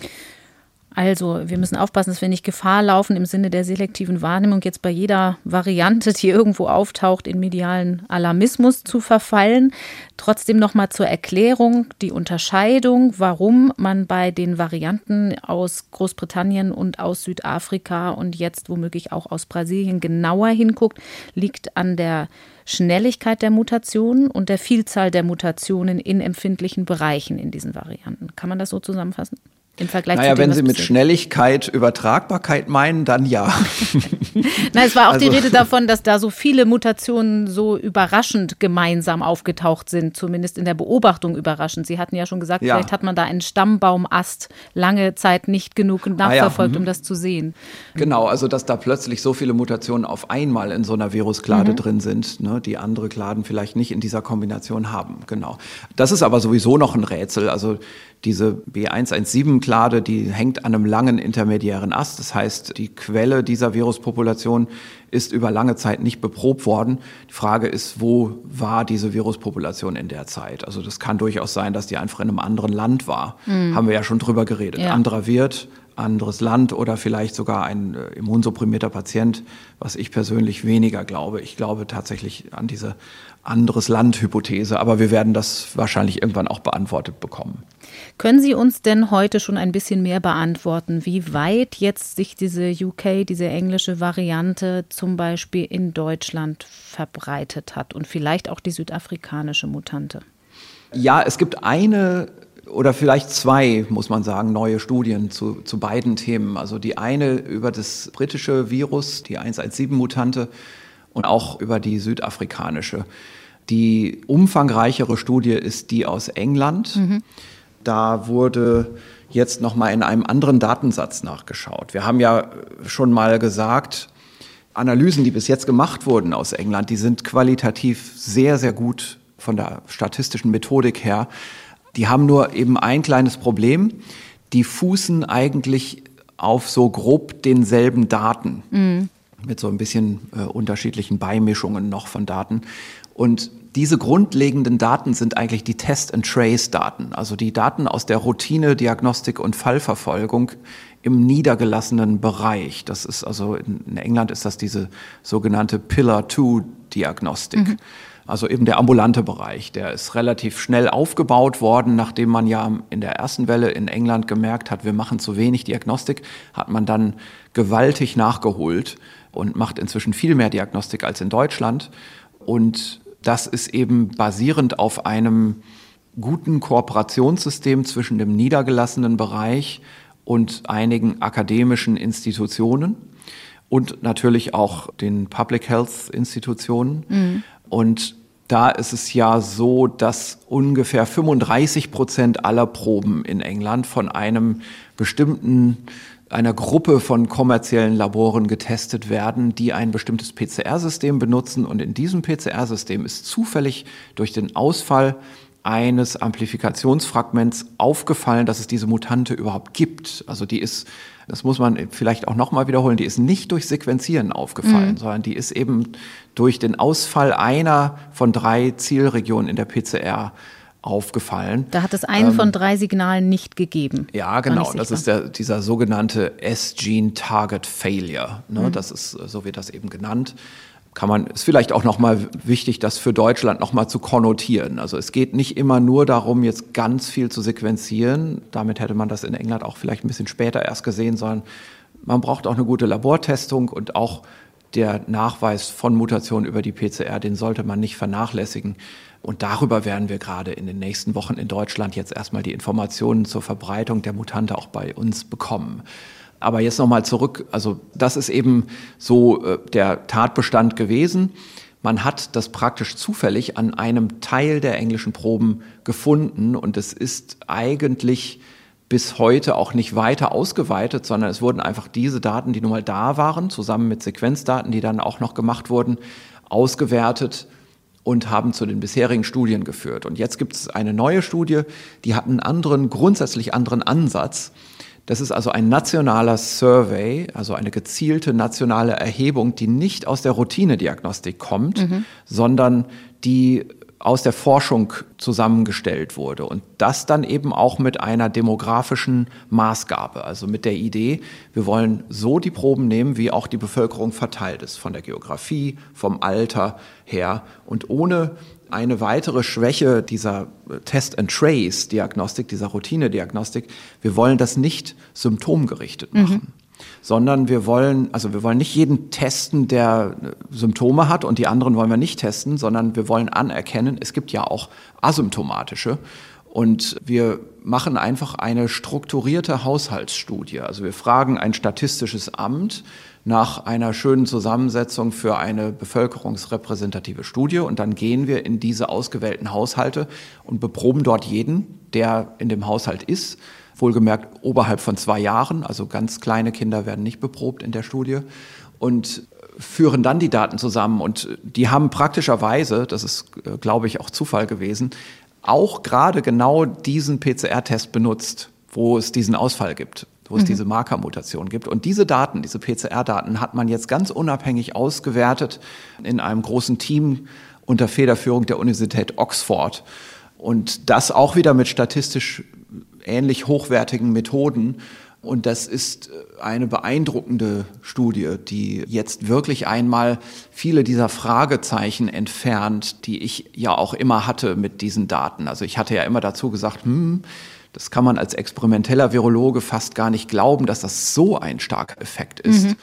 Also wir müssen aufpassen, dass wir nicht Gefahr laufen, im Sinne der selektiven Wahrnehmung jetzt bei jeder Variante, die irgendwo auftaucht, in medialen Alarmismus zu verfallen. Trotzdem nochmal zur Erklärung die Unterscheidung, warum man bei den Varianten aus Großbritannien und aus Südafrika und jetzt womöglich auch aus Brasilien genauer hinguckt, liegt an der Schnelligkeit der Mutationen und der Vielzahl der Mutationen in empfindlichen Bereichen in diesen Varianten. Kann man das so zusammenfassen? Im Vergleich naja, zu dem, wenn Sie mit Schnelligkeit Übertragbarkeit meinen, dann ja. [laughs] Nein, es war auch also. die Rede davon, dass da so viele Mutationen so überraschend gemeinsam aufgetaucht sind, zumindest in der Beobachtung überraschend. Sie hatten ja schon gesagt, ja. vielleicht hat man da einen Stammbaumast lange Zeit nicht genug nachverfolgt, ah, ja. mhm. um das zu sehen. Genau, also dass da plötzlich so viele Mutationen auf einmal in so einer Virusklade mhm. drin sind, ne, die andere Kladen vielleicht nicht in dieser Kombination haben. Genau. Das ist aber sowieso noch ein Rätsel. Also diese B117-Klade, die hängt an einem langen intermediären Ast. Das heißt, die Quelle dieser Viruspopulation ist über lange Zeit nicht beprobt worden. Die Frage ist, wo war diese Viruspopulation in der Zeit? Also das kann durchaus sein, dass die einfach in einem anderen Land war. Mhm. Haben wir ja schon drüber geredet. Ja. Anderer Wirt, anderes Land oder vielleicht sogar ein äh, immunsupprimierter Patient, was ich persönlich weniger glaube. Ich glaube tatsächlich an diese anderes Land-Hypothese, aber wir werden das wahrscheinlich irgendwann auch beantwortet bekommen. Können Sie uns denn heute schon ein bisschen mehr beantworten, wie weit jetzt sich diese UK, diese englische Variante zum Beispiel in Deutschland verbreitet hat und vielleicht auch die südafrikanische Mutante? Ja, es gibt eine oder vielleicht zwei, muss man sagen, neue Studien zu, zu beiden Themen. Also die eine über das britische Virus, die 117-Mutante, und auch über die südafrikanische. Die umfangreichere Studie ist die aus England. Mhm. Da wurde jetzt noch mal in einem anderen Datensatz nachgeschaut. Wir haben ja schon mal gesagt, Analysen, die bis jetzt gemacht wurden aus England, die sind qualitativ sehr, sehr gut von der statistischen Methodik her. Die haben nur eben ein kleines Problem. Die fußen eigentlich auf so grob denselben Daten. Mhm. Mit so ein bisschen äh, unterschiedlichen Beimischungen noch von Daten. Und diese grundlegenden Daten sind eigentlich die Test-and-Trace-Daten, also die Daten aus der Routine, Diagnostik und Fallverfolgung im niedergelassenen Bereich. Das ist also in England ist das diese sogenannte Pillar-2-Diagnostik. Mhm. Also eben der ambulante Bereich, der ist relativ schnell aufgebaut worden, nachdem man ja in der ersten Welle in England gemerkt hat, wir machen zu wenig Diagnostik, hat man dann gewaltig nachgeholt und macht inzwischen viel mehr Diagnostik als in Deutschland. Und das ist eben basierend auf einem guten Kooperationssystem zwischen dem niedergelassenen Bereich und einigen akademischen Institutionen und natürlich auch den Public Health Institutionen. Mhm. Und da ist es ja so, dass ungefähr 35 Prozent aller Proben in England von einem bestimmten einer Gruppe von kommerziellen Laboren getestet werden, die ein bestimmtes PCR-System benutzen. Und in diesem PCR-System ist zufällig durch den Ausfall eines Amplifikationsfragments aufgefallen, dass es diese Mutante überhaupt gibt. Also die ist, das muss man vielleicht auch nochmal wiederholen, die ist nicht durch Sequenzieren aufgefallen, mhm. sondern die ist eben durch den Ausfall einer von drei Zielregionen in der PCR aufgefallen. Da hat es einen ähm, von drei Signalen nicht gegeben. Ja, genau. Das ist der, dieser sogenannte S-Gene Target Failure. Ne? Mhm. Das ist, so wird das eben genannt kann man, ist vielleicht auch nochmal wichtig, das für Deutschland nochmal zu konnotieren. Also es geht nicht immer nur darum, jetzt ganz viel zu sequenzieren. Damit hätte man das in England auch vielleicht ein bisschen später erst gesehen, sondern man braucht auch eine gute Labortestung und auch der Nachweis von Mutationen über die PCR, den sollte man nicht vernachlässigen. Und darüber werden wir gerade in den nächsten Wochen in Deutschland jetzt erstmal die Informationen zur Verbreitung der Mutante auch bei uns bekommen. Aber jetzt nochmal zurück, also das ist eben so äh, der Tatbestand gewesen. Man hat das praktisch zufällig an einem Teil der englischen Proben gefunden und es ist eigentlich bis heute auch nicht weiter ausgeweitet, sondern es wurden einfach diese Daten, die nun mal da waren, zusammen mit Sequenzdaten, die dann auch noch gemacht wurden, ausgewertet und haben zu den bisherigen Studien geführt. Und jetzt gibt es eine neue Studie, die hat einen anderen, grundsätzlich anderen Ansatz. Das ist also ein nationaler Survey, also eine gezielte nationale Erhebung, die nicht aus der Routinediagnostik kommt, mhm. sondern die aus der Forschung zusammengestellt wurde und das dann eben auch mit einer demografischen Maßgabe, also mit der Idee, wir wollen so die Proben nehmen, wie auch die Bevölkerung verteilt ist, von der Geografie, vom Alter her und ohne eine weitere Schwäche dieser Test-and-Trace-Diagnostik, dieser Routine-Diagnostik. Wir wollen das nicht symptomgerichtet mhm. machen. Mhm. Sondern wir wollen, also wir wollen nicht jeden testen, der Symptome hat und die anderen wollen wir nicht testen, sondern wir wollen anerkennen, es gibt ja auch asymptomatische. Und wir machen einfach eine strukturierte Haushaltsstudie. Also wir fragen ein statistisches Amt, nach einer schönen Zusammensetzung für eine bevölkerungsrepräsentative Studie. Und dann gehen wir in diese ausgewählten Haushalte und beproben dort jeden, der in dem Haushalt ist. Wohlgemerkt oberhalb von zwei Jahren, also ganz kleine Kinder werden nicht beprobt in der Studie. Und führen dann die Daten zusammen. Und die haben praktischerweise, das ist, äh, glaube ich, auch Zufall gewesen, auch gerade genau diesen PCR-Test benutzt, wo es diesen Ausfall gibt wo es mhm. diese Markermutation gibt. Und diese Daten, diese PCR-Daten hat man jetzt ganz unabhängig ausgewertet in einem großen Team unter Federführung der Universität Oxford. Und das auch wieder mit statistisch ähnlich hochwertigen Methoden. Und das ist eine beeindruckende Studie, die jetzt wirklich einmal viele dieser Fragezeichen entfernt, die ich ja auch immer hatte mit diesen Daten. Also ich hatte ja immer dazu gesagt, hm, das kann man als experimenteller Virologe fast gar nicht glauben, dass das so ein starker Effekt ist. Mhm.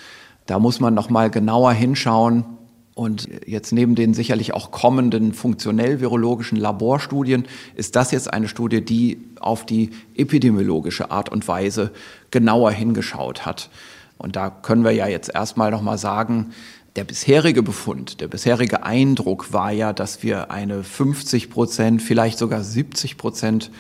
Da muss man noch mal genauer hinschauen. Und jetzt neben den sicherlich auch kommenden funktionell-virologischen Laborstudien ist das jetzt eine Studie, die auf die epidemiologische Art und Weise genauer hingeschaut hat. Und da können wir ja jetzt erstmal nochmal sagen, der bisherige Befund, der bisherige Eindruck war ja, dass wir eine 50 Prozent, vielleicht sogar 70 Prozent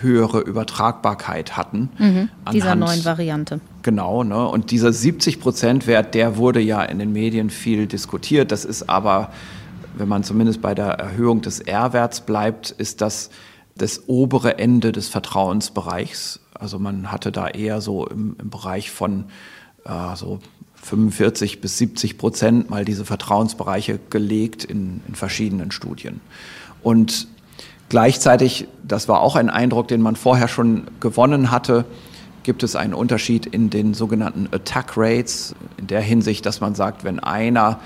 höhere Übertragbarkeit hatten. Mhm, dieser neuen Variante. Genau, ne? und dieser 70 Prozent Wert, der wurde ja in den Medien viel diskutiert. Das ist aber, wenn man zumindest bei der Erhöhung des R-Werts bleibt, ist das das obere Ende des Vertrauensbereichs. Also man hatte da eher so im, im Bereich von äh, so 45 bis 70 Prozent mal diese Vertrauensbereiche gelegt in, in verschiedenen Studien. Und Gleichzeitig, das war auch ein Eindruck, den man vorher schon gewonnen hatte, gibt es einen Unterschied in den sogenannten Attack Rates, in der Hinsicht, dass man sagt, wenn einer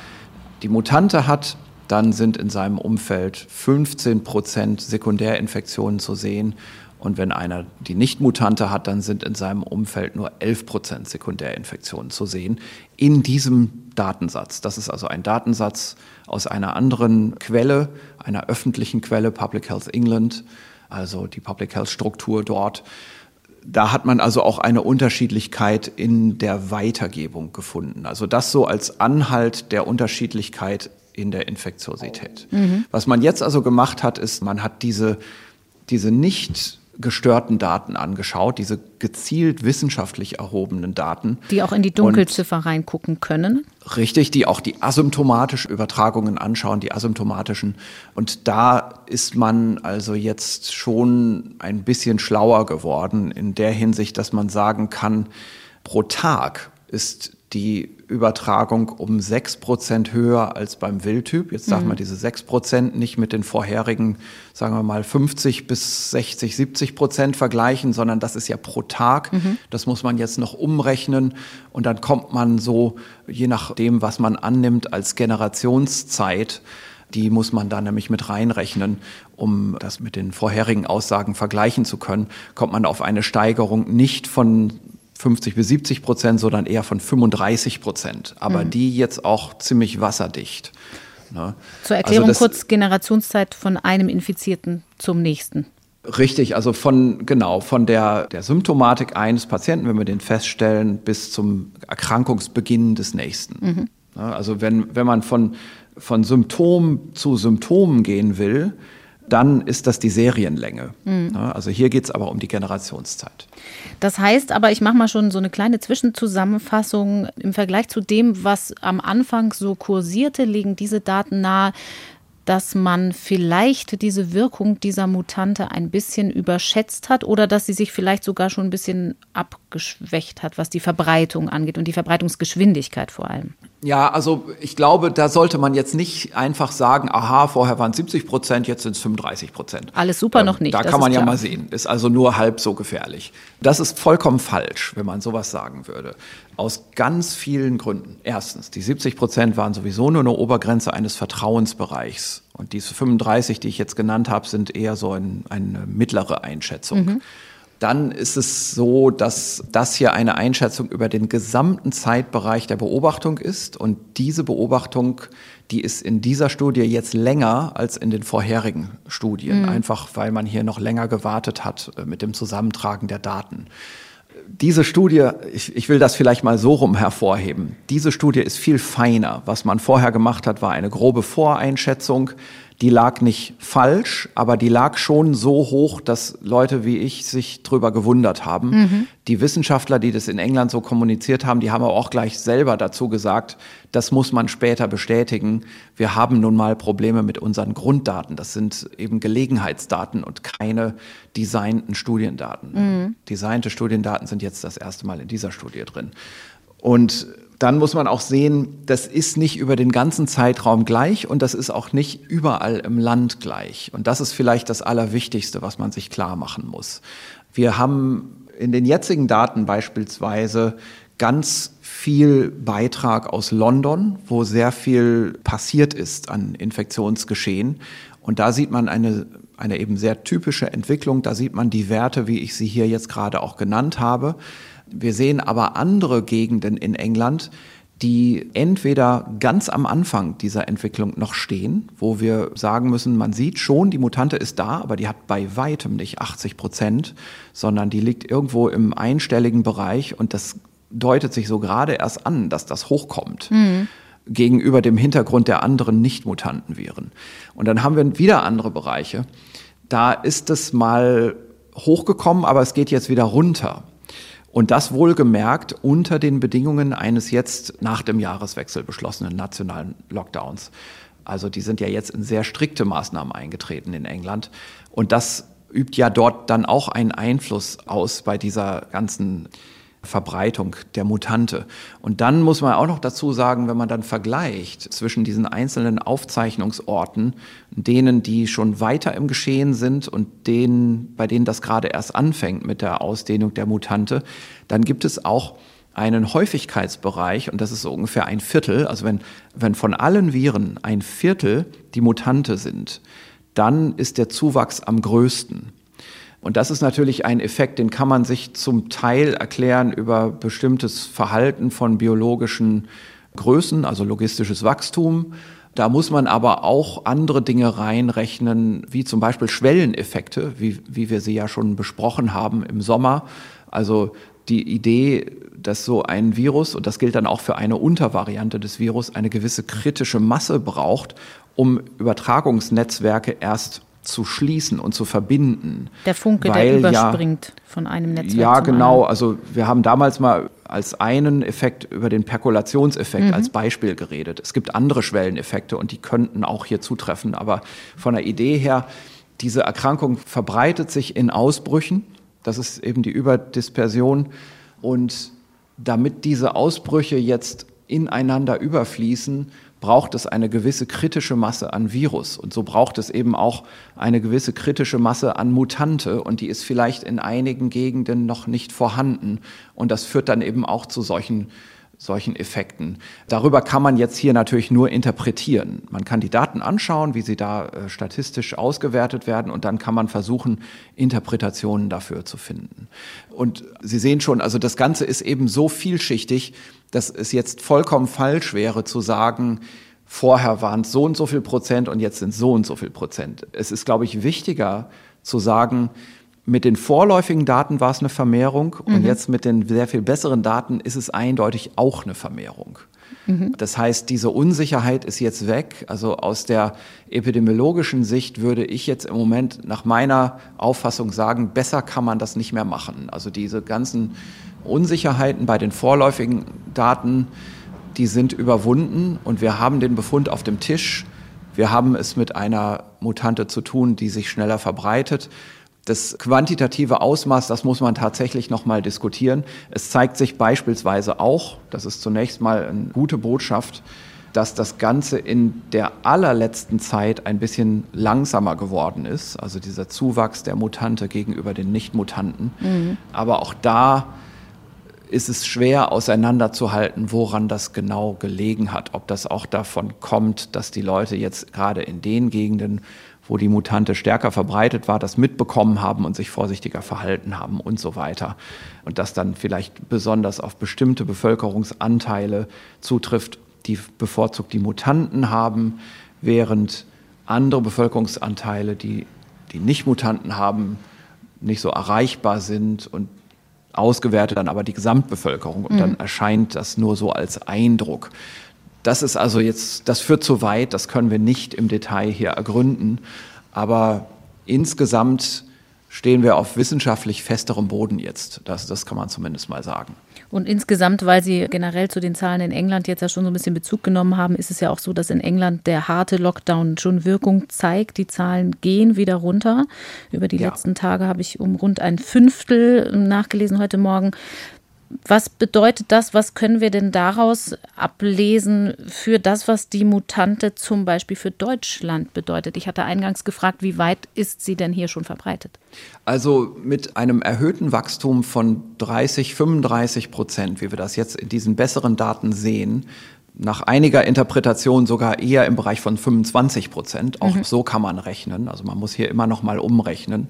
die Mutante hat, dann sind in seinem Umfeld 15 Prozent Sekundärinfektionen zu sehen und wenn einer die Nicht-Mutante hat, dann sind in seinem Umfeld nur 11 Prozent Sekundärinfektionen zu sehen in diesem Datensatz. Das ist also ein Datensatz aus einer anderen Quelle, einer öffentlichen Quelle, Public Health England, also die Public Health Struktur dort. Da hat man also auch eine Unterschiedlichkeit in der Weitergebung gefunden. Also das so als Anhalt der Unterschiedlichkeit in der Infektiosität. Mhm. Was man jetzt also gemacht hat, ist, man hat diese, diese nicht gestörten Daten angeschaut, diese gezielt wissenschaftlich erhobenen Daten. Die auch in die Dunkelziffer und reingucken können. Richtig, die auch die asymptomatischen Übertragungen anschauen, die asymptomatischen. Und da ist man also jetzt schon ein bisschen schlauer geworden in der Hinsicht, dass man sagen kann, pro Tag ist die Übertragung um sechs Prozent höher als beim Wildtyp. Jetzt darf mhm. man diese sechs Prozent nicht mit den vorherigen, sagen wir mal, 50 bis 60, 70 Prozent vergleichen, sondern das ist ja pro Tag. Mhm. Das muss man jetzt noch umrechnen und dann kommt man so, je nachdem, was man annimmt als Generationszeit, die muss man da nämlich mit reinrechnen, um das mit den vorherigen Aussagen vergleichen zu können, kommt man auf eine Steigerung nicht von 50 bis 70 Prozent, sondern eher von 35 Prozent. Aber mhm. die jetzt auch ziemlich wasserdicht. Ne? Zur Erklärung also kurz Generationszeit von einem Infizierten zum nächsten. Richtig, also von genau von der, der Symptomatik eines Patienten, wenn wir den feststellen, bis zum Erkrankungsbeginn des nächsten. Mhm. Ne? Also wenn, wenn man von, von Symptom zu Symptomen gehen will, dann ist das die Serienlänge. Mhm. Also hier geht es aber um die Generationszeit. Das heißt aber, ich mache mal schon so eine kleine Zwischenzusammenfassung. Im Vergleich zu dem, was am Anfang so kursierte, legen diese Daten nahe, dass man vielleicht diese Wirkung dieser Mutante ein bisschen überschätzt hat oder dass sie sich vielleicht sogar schon ein bisschen abgeschwächt hat, was die Verbreitung angeht und die Verbreitungsgeschwindigkeit vor allem. Ja, also ich glaube, da sollte man jetzt nicht einfach sagen, aha, vorher waren es 70 Prozent, jetzt sind es 35 Prozent. Alles super ähm, noch nicht. Da kann man ja mal sehen. Ist also nur halb so gefährlich. Das ist vollkommen falsch, wenn man sowas sagen würde. Aus ganz vielen Gründen. Erstens, die 70 Prozent waren sowieso nur eine Obergrenze eines Vertrauensbereichs. Und diese 35, die ich jetzt genannt habe, sind eher so ein, eine mittlere Einschätzung. Mhm dann ist es so, dass das hier eine Einschätzung über den gesamten Zeitbereich der Beobachtung ist. Und diese Beobachtung, die ist in dieser Studie jetzt länger als in den vorherigen Studien, mhm. einfach weil man hier noch länger gewartet hat äh, mit dem Zusammentragen der Daten. Diese Studie, ich, ich will das vielleicht mal so rum hervorheben, diese Studie ist viel feiner. Was man vorher gemacht hat, war eine grobe Voreinschätzung die lag nicht falsch, aber die lag schon so hoch, dass Leute wie ich sich drüber gewundert haben. Mhm. Die Wissenschaftler, die das in England so kommuniziert haben, die haben aber auch gleich selber dazu gesagt, das muss man später bestätigen. Wir haben nun mal Probleme mit unseren Grunddaten. Das sind eben Gelegenheitsdaten und keine designten Studiendaten. Mhm. Designte Studiendaten sind jetzt das erste Mal in dieser Studie drin. Und dann muss man auch sehen, das ist nicht über den ganzen Zeitraum gleich und das ist auch nicht überall im Land gleich. Und das ist vielleicht das Allerwichtigste, was man sich klar machen muss. Wir haben in den jetzigen Daten beispielsweise ganz viel Beitrag aus London, wo sehr viel passiert ist an Infektionsgeschehen. Und da sieht man eine, eine eben sehr typische Entwicklung. Da sieht man die Werte, wie ich sie hier jetzt gerade auch genannt habe. Wir sehen aber andere Gegenden in England, die entweder ganz am Anfang dieser Entwicklung noch stehen, wo wir sagen müssen, man sieht schon, die Mutante ist da, aber die hat bei weitem nicht 80 Prozent, sondern die liegt irgendwo im einstelligen Bereich und das deutet sich so gerade erst an, dass das hochkommt. Mhm. gegenüber dem Hintergrund der anderen Nicht-Mutantenviren. Und dann haben wir wieder andere Bereiche. Da ist es mal hochgekommen, aber es geht jetzt wieder runter. Und das wohlgemerkt unter den Bedingungen eines jetzt nach dem Jahreswechsel beschlossenen nationalen Lockdowns. Also die sind ja jetzt in sehr strikte Maßnahmen eingetreten in England. Und das übt ja dort dann auch einen Einfluss aus bei dieser ganzen Verbreitung der Mutante. Und dann muss man auch noch dazu sagen, wenn man dann vergleicht zwischen diesen einzelnen Aufzeichnungsorten, denen, die schon weiter im Geschehen sind und denen, bei denen das gerade erst anfängt mit der Ausdehnung der Mutante, dann gibt es auch einen Häufigkeitsbereich, und das ist so ungefähr ein Viertel, also wenn, wenn von allen Viren ein Viertel die Mutante sind, dann ist der Zuwachs am größten. Und das ist natürlich ein Effekt, den kann man sich zum Teil erklären über bestimmtes Verhalten von biologischen Größen, also logistisches Wachstum. Da muss man aber auch andere Dinge reinrechnen, wie zum Beispiel Schwelleneffekte, wie, wie wir sie ja schon besprochen haben im Sommer. Also die Idee, dass so ein Virus, und das gilt dann auch für eine Untervariante des Virus, eine gewisse kritische Masse braucht, um Übertragungsnetzwerke erst zu schließen und zu verbinden. Der Funke, weil, der überspringt ja, von einem Netzwerk. Ja, genau. Anderen. Also wir haben damals mal als einen Effekt über den Perkulationseffekt mhm. als Beispiel geredet. Es gibt andere Schwelleneffekte und die könnten auch hier zutreffen. Aber von der Idee her, diese Erkrankung verbreitet sich in Ausbrüchen. Das ist eben die Überdispersion. Und damit diese Ausbrüche jetzt ineinander überfließen, braucht es eine gewisse kritische Masse an Virus. Und so braucht es eben auch eine gewisse kritische Masse an Mutante. Und die ist vielleicht in einigen Gegenden noch nicht vorhanden. Und das führt dann eben auch zu solchen solchen Effekten. Darüber kann man jetzt hier natürlich nur interpretieren. Man kann die Daten anschauen, wie sie da äh, statistisch ausgewertet werden und dann kann man versuchen, Interpretationen dafür zu finden. Und Sie sehen schon, also das Ganze ist eben so vielschichtig, dass es jetzt vollkommen falsch wäre zu sagen, vorher waren es so und so viel Prozent und jetzt sind so und so viel Prozent. Es ist, glaube ich, wichtiger zu sagen, mit den vorläufigen Daten war es eine Vermehrung mhm. und jetzt mit den sehr viel besseren Daten ist es eindeutig auch eine Vermehrung. Mhm. Das heißt, diese Unsicherheit ist jetzt weg. Also aus der epidemiologischen Sicht würde ich jetzt im Moment nach meiner Auffassung sagen, besser kann man das nicht mehr machen. Also diese ganzen Unsicherheiten bei den vorläufigen Daten, die sind überwunden und wir haben den Befund auf dem Tisch. Wir haben es mit einer Mutante zu tun, die sich schneller verbreitet. Das quantitative Ausmaß, das muss man tatsächlich noch mal diskutieren. Es zeigt sich beispielsweise auch, das ist zunächst mal eine gute Botschaft, dass das Ganze in der allerletzten Zeit ein bisschen langsamer geworden ist, also dieser Zuwachs der Mutante gegenüber den Nichtmutanten. Mhm. Aber auch da ist es schwer auseinanderzuhalten, woran das genau gelegen hat. Ob das auch davon kommt, dass die Leute jetzt gerade in den Gegenden, wo die Mutante stärker verbreitet war, das mitbekommen haben und sich vorsichtiger verhalten haben und so weiter. Und das dann vielleicht besonders auf bestimmte Bevölkerungsanteile zutrifft, die bevorzugt die Mutanten haben, während andere Bevölkerungsanteile, die die Nicht-Mutanten haben, nicht so erreichbar sind und ausgewertet dann aber die Gesamtbevölkerung und mhm. dann erscheint das nur so als Eindruck. Das ist also jetzt, das führt zu weit, das können wir nicht im Detail hier ergründen. Aber insgesamt stehen wir auf wissenschaftlich festerem Boden jetzt. Das, das kann man zumindest mal sagen. Und insgesamt, weil Sie generell zu den Zahlen in England jetzt ja schon so ein bisschen Bezug genommen haben, ist es ja auch so, dass in England der harte Lockdown schon Wirkung zeigt. Die Zahlen gehen wieder runter. Über die ja. letzten Tage habe ich um rund ein Fünftel nachgelesen heute Morgen. Was bedeutet das? Was können wir denn daraus ablesen für das, was die Mutante zum Beispiel für Deutschland bedeutet? Ich hatte eingangs gefragt, wie weit ist sie denn hier schon verbreitet? Also mit einem erhöhten Wachstum von 30, 35 Prozent, wie wir das jetzt in diesen besseren Daten sehen, nach einiger Interpretation sogar eher im Bereich von 25 Prozent. Auch mhm. so kann man rechnen. Also man muss hier immer noch mal umrechnen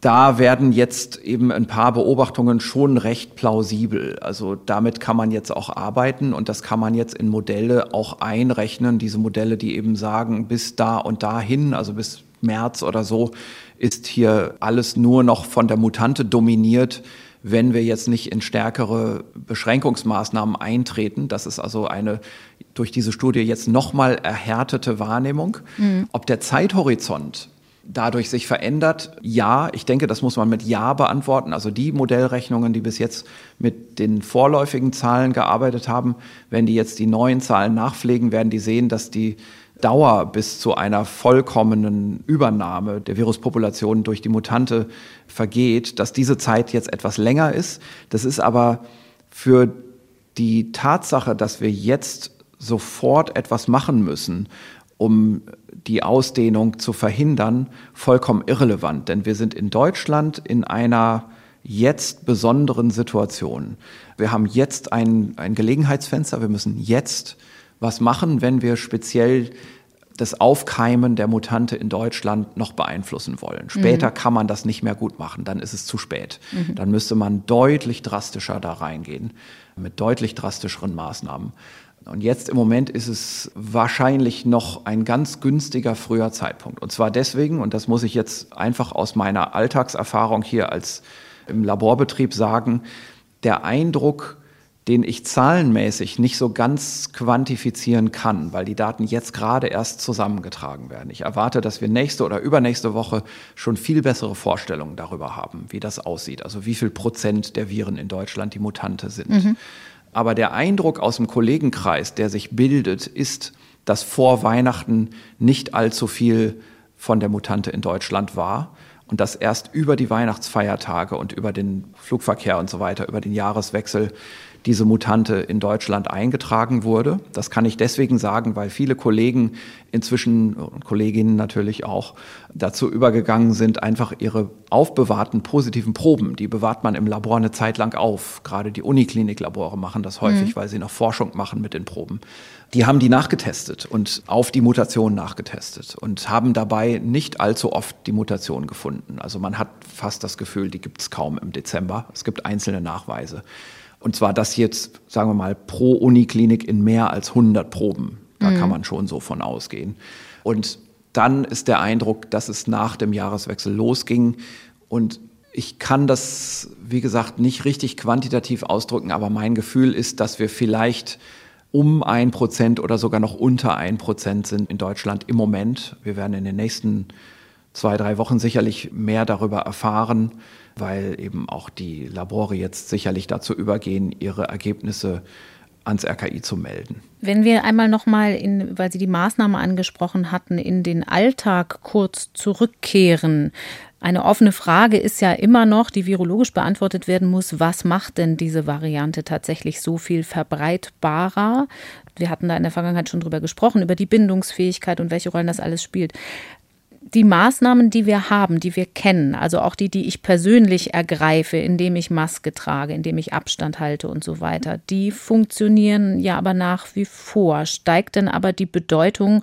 da werden jetzt eben ein paar Beobachtungen schon recht plausibel. Also damit kann man jetzt auch arbeiten und das kann man jetzt in Modelle auch einrechnen. Diese Modelle, die eben sagen, bis da und dahin, also bis März oder so, ist hier alles nur noch von der Mutante dominiert, wenn wir jetzt nicht in stärkere Beschränkungsmaßnahmen eintreten. Das ist also eine durch diese Studie jetzt nochmal erhärtete Wahrnehmung. Mhm. Ob der Zeithorizont dadurch sich verändert? Ja, ich denke, das muss man mit Ja beantworten. Also die Modellrechnungen, die bis jetzt mit den vorläufigen Zahlen gearbeitet haben, wenn die jetzt die neuen Zahlen nachpflegen, werden die sehen, dass die Dauer bis zu einer vollkommenen Übernahme der Viruspopulation durch die Mutante vergeht, dass diese Zeit jetzt etwas länger ist. Das ist aber für die Tatsache, dass wir jetzt sofort etwas machen müssen, um die Ausdehnung zu verhindern, vollkommen irrelevant. Denn wir sind in Deutschland in einer jetzt besonderen Situation. Wir haben jetzt ein, ein Gelegenheitsfenster, wir müssen jetzt was machen, wenn wir speziell das Aufkeimen der Mutante in Deutschland noch beeinflussen wollen. Später mhm. kann man das nicht mehr gut machen, dann ist es zu spät. Mhm. Dann müsste man deutlich drastischer da reingehen, mit deutlich drastischeren Maßnahmen. Und jetzt im Moment ist es wahrscheinlich noch ein ganz günstiger früher Zeitpunkt. Und zwar deswegen, und das muss ich jetzt einfach aus meiner Alltagserfahrung hier als im Laborbetrieb sagen, der Eindruck, den ich zahlenmäßig nicht so ganz quantifizieren kann, weil die Daten jetzt gerade erst zusammengetragen werden. Ich erwarte, dass wir nächste oder übernächste Woche schon viel bessere Vorstellungen darüber haben, wie das aussieht. Also wie viel Prozent der Viren in Deutschland die Mutante sind. Mhm. Aber der Eindruck aus dem Kollegenkreis, der sich bildet, ist, dass vor Weihnachten nicht allzu viel von der Mutante in Deutschland war und dass erst über die Weihnachtsfeiertage und über den Flugverkehr und so weiter, über den Jahreswechsel diese Mutante in Deutschland eingetragen wurde. Das kann ich deswegen sagen, weil viele Kollegen inzwischen und Kolleginnen natürlich auch dazu übergegangen sind, einfach ihre aufbewahrten positiven Proben, die bewahrt man im Labor eine Zeit lang auf. Gerade die Unikliniklabore machen das häufig, mhm. weil sie noch Forschung machen mit den Proben. Die haben die nachgetestet und auf die Mutation nachgetestet und haben dabei nicht allzu oft die Mutation gefunden. Also man hat fast das Gefühl, die gibt es kaum im Dezember. Es gibt einzelne Nachweise. Und zwar das jetzt, sagen wir mal, pro Uniklinik in mehr als 100 Proben. Da mhm. kann man schon so von ausgehen. Und dann ist der Eindruck, dass es nach dem Jahreswechsel losging. Und ich kann das, wie gesagt, nicht richtig quantitativ ausdrücken, aber mein Gefühl ist, dass wir vielleicht um ein Prozent oder sogar noch unter ein Prozent sind in Deutschland im Moment. Wir werden in den nächsten zwei, drei Wochen sicherlich mehr darüber erfahren weil eben auch die Labore jetzt sicherlich dazu übergehen, ihre Ergebnisse ans RKI zu melden. Wenn wir einmal nochmal, weil Sie die Maßnahme angesprochen hatten, in den Alltag kurz zurückkehren. Eine offene Frage ist ja immer noch, die virologisch beantwortet werden muss, was macht denn diese Variante tatsächlich so viel verbreitbarer? Wir hatten da in der Vergangenheit schon drüber gesprochen, über die Bindungsfähigkeit und welche Rollen das alles spielt die Maßnahmen, die wir haben, die wir kennen, also auch die, die ich persönlich ergreife, indem ich Maske trage, indem ich Abstand halte und so weiter, die funktionieren ja aber nach wie vor. Steigt denn aber die Bedeutung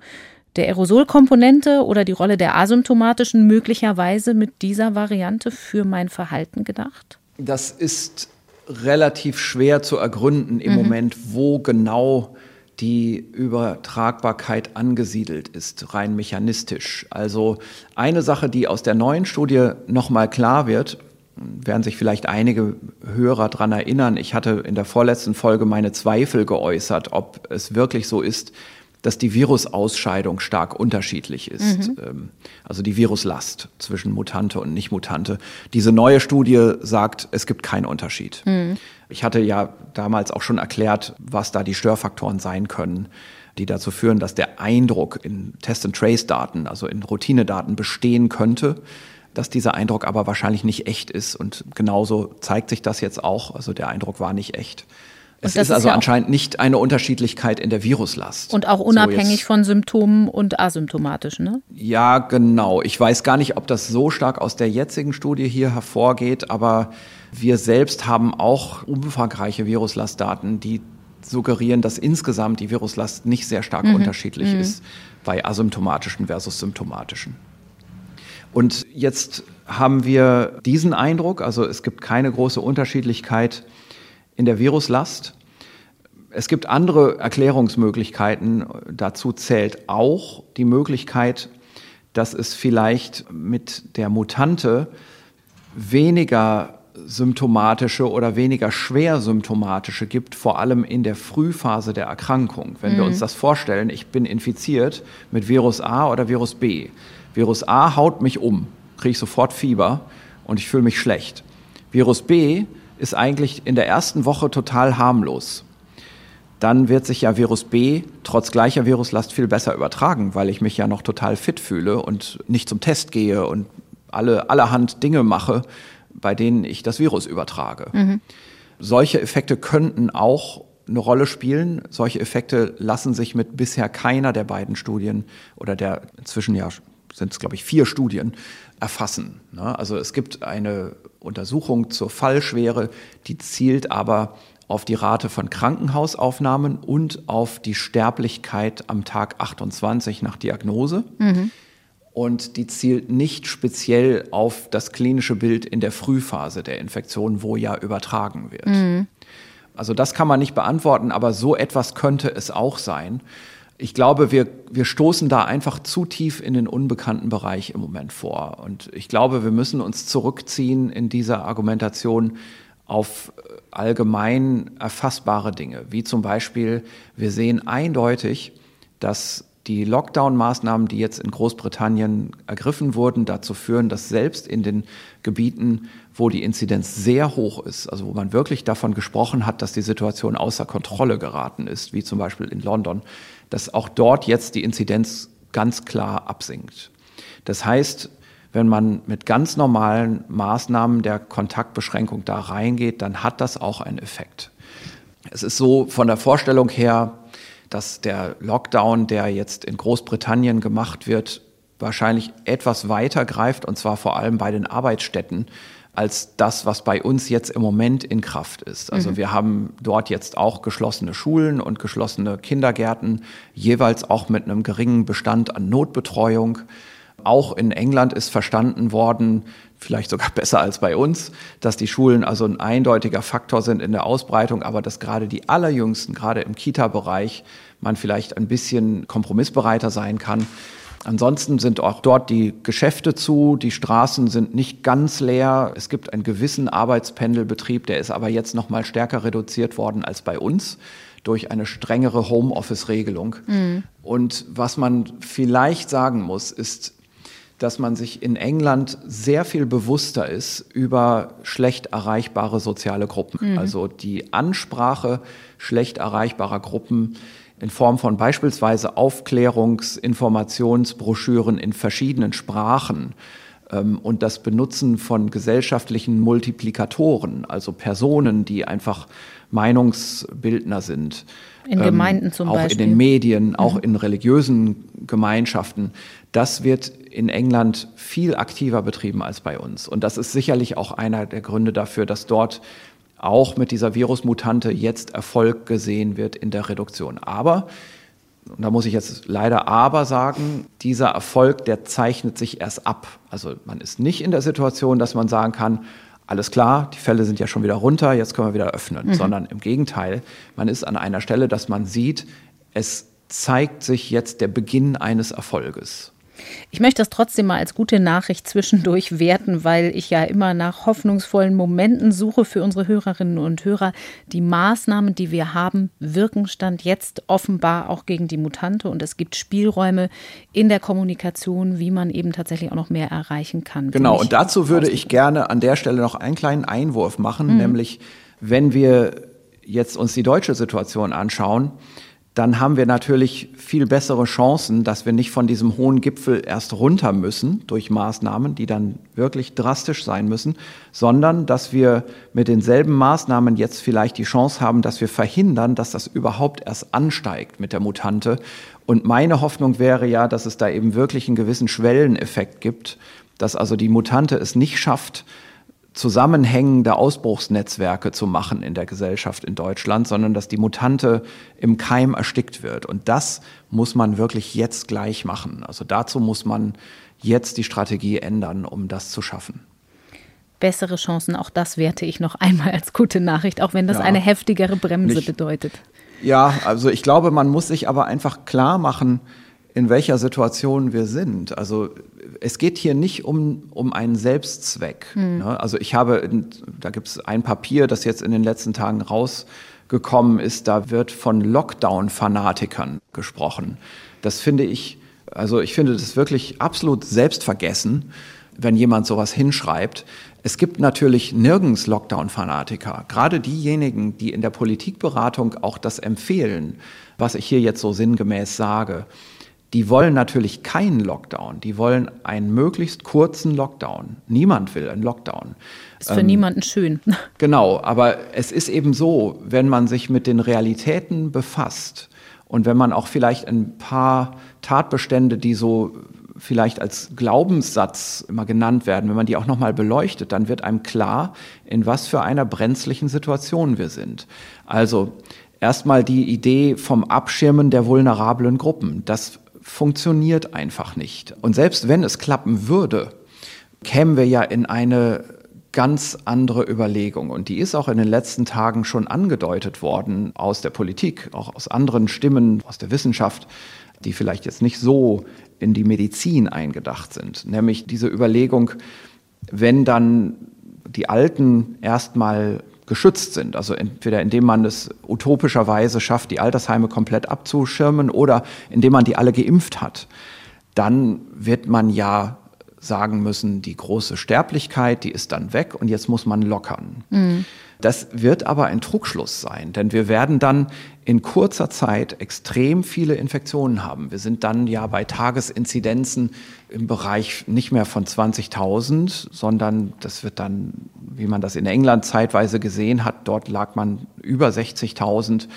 der Aerosolkomponente oder die Rolle der asymptomatischen möglicherweise mit dieser Variante für mein Verhalten gedacht? Das ist relativ schwer zu ergründen im mhm. Moment, wo genau die Übertragbarkeit angesiedelt ist, rein mechanistisch. Also eine Sache, die aus der neuen Studie nochmal klar wird, werden sich vielleicht einige Hörer daran erinnern, ich hatte in der vorletzten Folge meine Zweifel geäußert, ob es wirklich so ist, dass die Virusausscheidung stark unterschiedlich ist. Mhm. Ähm, also die Viruslast zwischen Mutante und Nicht-Mutante. Diese neue Studie sagt, es gibt keinen Unterschied. Mhm. Ich hatte ja damals auch schon erklärt, was da die Störfaktoren sein können, die dazu führen, dass der Eindruck in Test-and-Trace-Daten, also in Routinedaten bestehen könnte, dass dieser Eindruck aber wahrscheinlich nicht echt ist. Und genauso zeigt sich das jetzt auch. Also der Eindruck war nicht echt. Es ist also ja anscheinend nicht eine Unterschiedlichkeit in der Viruslast. Und auch unabhängig so von Symptomen und asymptomatischen, ne? Ja, genau. Ich weiß gar nicht, ob das so stark aus der jetzigen Studie hier hervorgeht, aber wir selbst haben auch umfangreiche Viruslastdaten, die suggerieren, dass insgesamt die Viruslast nicht sehr stark mhm. unterschiedlich mhm. ist bei asymptomatischen versus symptomatischen. Und jetzt haben wir diesen Eindruck, also es gibt keine große Unterschiedlichkeit in der Viruslast. Es gibt andere Erklärungsmöglichkeiten. Dazu zählt auch die Möglichkeit, dass es vielleicht mit der Mutante weniger symptomatische oder weniger schwer symptomatische gibt, vor allem in der Frühphase der Erkrankung. Wenn mhm. wir uns das vorstellen, ich bin infiziert mit Virus A oder Virus B. Virus A haut mich um, kriege ich sofort Fieber und ich fühle mich schlecht. Virus B ist eigentlich in der ersten Woche total harmlos. Dann wird sich ja Virus B trotz gleicher Viruslast viel besser übertragen, weil ich mich ja noch total fit fühle und nicht zum Test gehe und alle allerhand Dinge mache, bei denen ich das Virus übertrage. Mhm. Solche Effekte könnten auch eine Rolle spielen. Solche Effekte lassen sich mit bisher keiner der beiden Studien oder der inzwischen ja sind es, glaube ich, vier Studien erfassen. Ne? Also es gibt eine Untersuchung zur Fallschwere, die zielt aber auf die Rate von Krankenhausaufnahmen und auf die Sterblichkeit am Tag 28 nach Diagnose. Mhm und die zielt nicht speziell auf das klinische Bild in der Frühphase der Infektion, wo ja übertragen wird. Mhm. Also das kann man nicht beantworten, aber so etwas könnte es auch sein. Ich glaube, wir, wir stoßen da einfach zu tief in den unbekannten Bereich im Moment vor. Und ich glaube, wir müssen uns zurückziehen in dieser Argumentation auf allgemein erfassbare Dinge, wie zum Beispiel, wir sehen eindeutig, dass die Lockdown-Maßnahmen, die jetzt in Großbritannien ergriffen wurden, dazu führen, dass selbst in den Gebieten, wo die Inzidenz sehr hoch ist, also wo man wirklich davon gesprochen hat, dass die Situation außer Kontrolle geraten ist, wie zum Beispiel in London, dass auch dort jetzt die Inzidenz ganz klar absinkt. Das heißt, wenn man mit ganz normalen Maßnahmen der Kontaktbeschränkung da reingeht, dann hat das auch einen Effekt. Es ist so von der Vorstellung her, dass der Lockdown, der jetzt in Großbritannien gemacht wird, wahrscheinlich etwas weiter greift, und zwar vor allem bei den Arbeitsstätten, als das, was bei uns jetzt im Moment in Kraft ist. Also mhm. wir haben dort jetzt auch geschlossene Schulen und geschlossene Kindergärten, jeweils auch mit einem geringen Bestand an Notbetreuung. Auch in England ist verstanden worden, vielleicht sogar [laughs] besser als bei uns, dass die Schulen also ein eindeutiger Faktor sind in der Ausbreitung, aber dass gerade die allerjüngsten, gerade im Kita-Bereich, man vielleicht ein bisschen kompromissbereiter sein kann. Ansonsten sind auch dort die Geschäfte zu, die Straßen sind nicht ganz leer. Es gibt einen gewissen Arbeitspendelbetrieb, der ist aber jetzt noch mal stärker reduziert worden als bei uns durch eine strengere Homeoffice-Regelung. Mhm. Und was man vielleicht sagen muss, ist, dass man sich in England sehr viel bewusster ist über schlecht erreichbare soziale Gruppen. Mhm. Also die Ansprache schlecht erreichbarer Gruppen in Form von beispielsweise Aufklärungs-, Informationsbroschüren in verschiedenen Sprachen ähm, und das Benutzen von gesellschaftlichen Multiplikatoren, also Personen, die einfach Meinungsbildner sind. In Gemeinden zum ähm, auch Beispiel. Auch in den Medien, auch mhm. in religiösen Gemeinschaften. Das wird in England viel aktiver betrieben als bei uns. Und das ist sicherlich auch einer der Gründe dafür, dass dort auch mit dieser Virusmutante jetzt Erfolg gesehen wird in der Reduktion. Aber, und da muss ich jetzt leider aber sagen, dieser Erfolg, der zeichnet sich erst ab. Also man ist nicht in der Situation, dass man sagen kann, alles klar, die Fälle sind ja schon wieder runter, jetzt können wir wieder öffnen, mhm. sondern im Gegenteil, man ist an einer Stelle, dass man sieht, es zeigt sich jetzt der Beginn eines Erfolges. Ich möchte das trotzdem mal als gute Nachricht zwischendurch werten, weil ich ja immer nach hoffnungsvollen Momenten suche für unsere Hörerinnen und Hörer. Die Maßnahmen, die wir haben, wirken Stand jetzt offenbar auch gegen die Mutante und es gibt Spielräume in der Kommunikation, wie man eben tatsächlich auch noch mehr erreichen kann. Genau, und dazu würde ich gerne an der Stelle noch einen kleinen Einwurf machen, mhm. nämlich wenn wir jetzt uns die deutsche Situation anschauen, dann haben wir natürlich viel bessere Chancen, dass wir nicht von diesem hohen Gipfel erst runter müssen durch Maßnahmen, die dann wirklich drastisch sein müssen, sondern dass wir mit denselben Maßnahmen jetzt vielleicht die Chance haben, dass wir verhindern, dass das überhaupt erst ansteigt mit der Mutante. Und meine Hoffnung wäre ja, dass es da eben wirklich einen gewissen Schwelleneffekt gibt, dass also die Mutante es nicht schafft, zusammenhängende Ausbruchsnetzwerke zu machen in der Gesellschaft in Deutschland, sondern dass die Mutante im Keim erstickt wird. Und das muss man wirklich jetzt gleich machen. Also dazu muss man jetzt die Strategie ändern, um das zu schaffen. Bessere Chancen, auch das werte ich noch einmal als gute Nachricht, auch wenn das ja, eine heftigere Bremse nicht, bedeutet. Ja, also ich glaube, man muss sich aber einfach klar machen, in welcher Situation wir sind. Also es geht hier nicht um, um einen Selbstzweck. Hm. Ne? Also ich habe, da gibt es ein Papier, das jetzt in den letzten Tagen rausgekommen ist, da wird von Lockdown-Fanatikern gesprochen. Das finde ich, also ich finde das wirklich absolut selbstvergessen, wenn jemand sowas hinschreibt. Es gibt natürlich nirgends Lockdown-Fanatiker. Gerade diejenigen, die in der Politikberatung auch das empfehlen, was ich hier jetzt so sinngemäß sage die wollen natürlich keinen Lockdown, die wollen einen möglichst kurzen Lockdown. Niemand will einen Lockdown. Ist für ähm, niemanden schön. [laughs] Genau, aber es ist eben so, wenn man sich mit den Realitäten befasst und wenn man auch vielleicht ein paar Tatbestände, die so vielleicht als Glaubenssatz immer genannt werden, wenn man die auch nochmal beleuchtet, dann wird einem klar, in was für einer brenzlichen Situation wir sind. Also erstmal die Idee vom Abschirmen der vulnerablen Gruppen. Das funktioniert einfach nicht. Und selbst wenn es klappen würde, kämen wir ja in eine ganz andere Überlegung. Und die ist auch in den letzten Tagen schon angedeutet worden aus der Politik, auch aus anderen Stimmen, aus der Wissenschaft, die vielleicht jetzt nicht so in die Medizin eingedacht sind. Nämlich diese Überlegung, wenn dann die Alten erstmal geschützt sind. Also entweder indem man es utopischerweise schafft, die Altersheime komplett abzuschirmen oder indem man die alle geimpft hat. Dann wird man ja sagen müssen, die große Sterblichkeit, die ist dann weg und jetzt muss man lockern. Mhm. Das wird aber ein Trugschluss sein, denn wir werden dann in kurzer Zeit extrem viele Infektionen haben. Wir sind dann ja bei Tagesinzidenzen im Bereich nicht mehr von 20.000, sondern das wird dann, wie man das in England zeitweise gesehen hat, dort lag man über 60.000.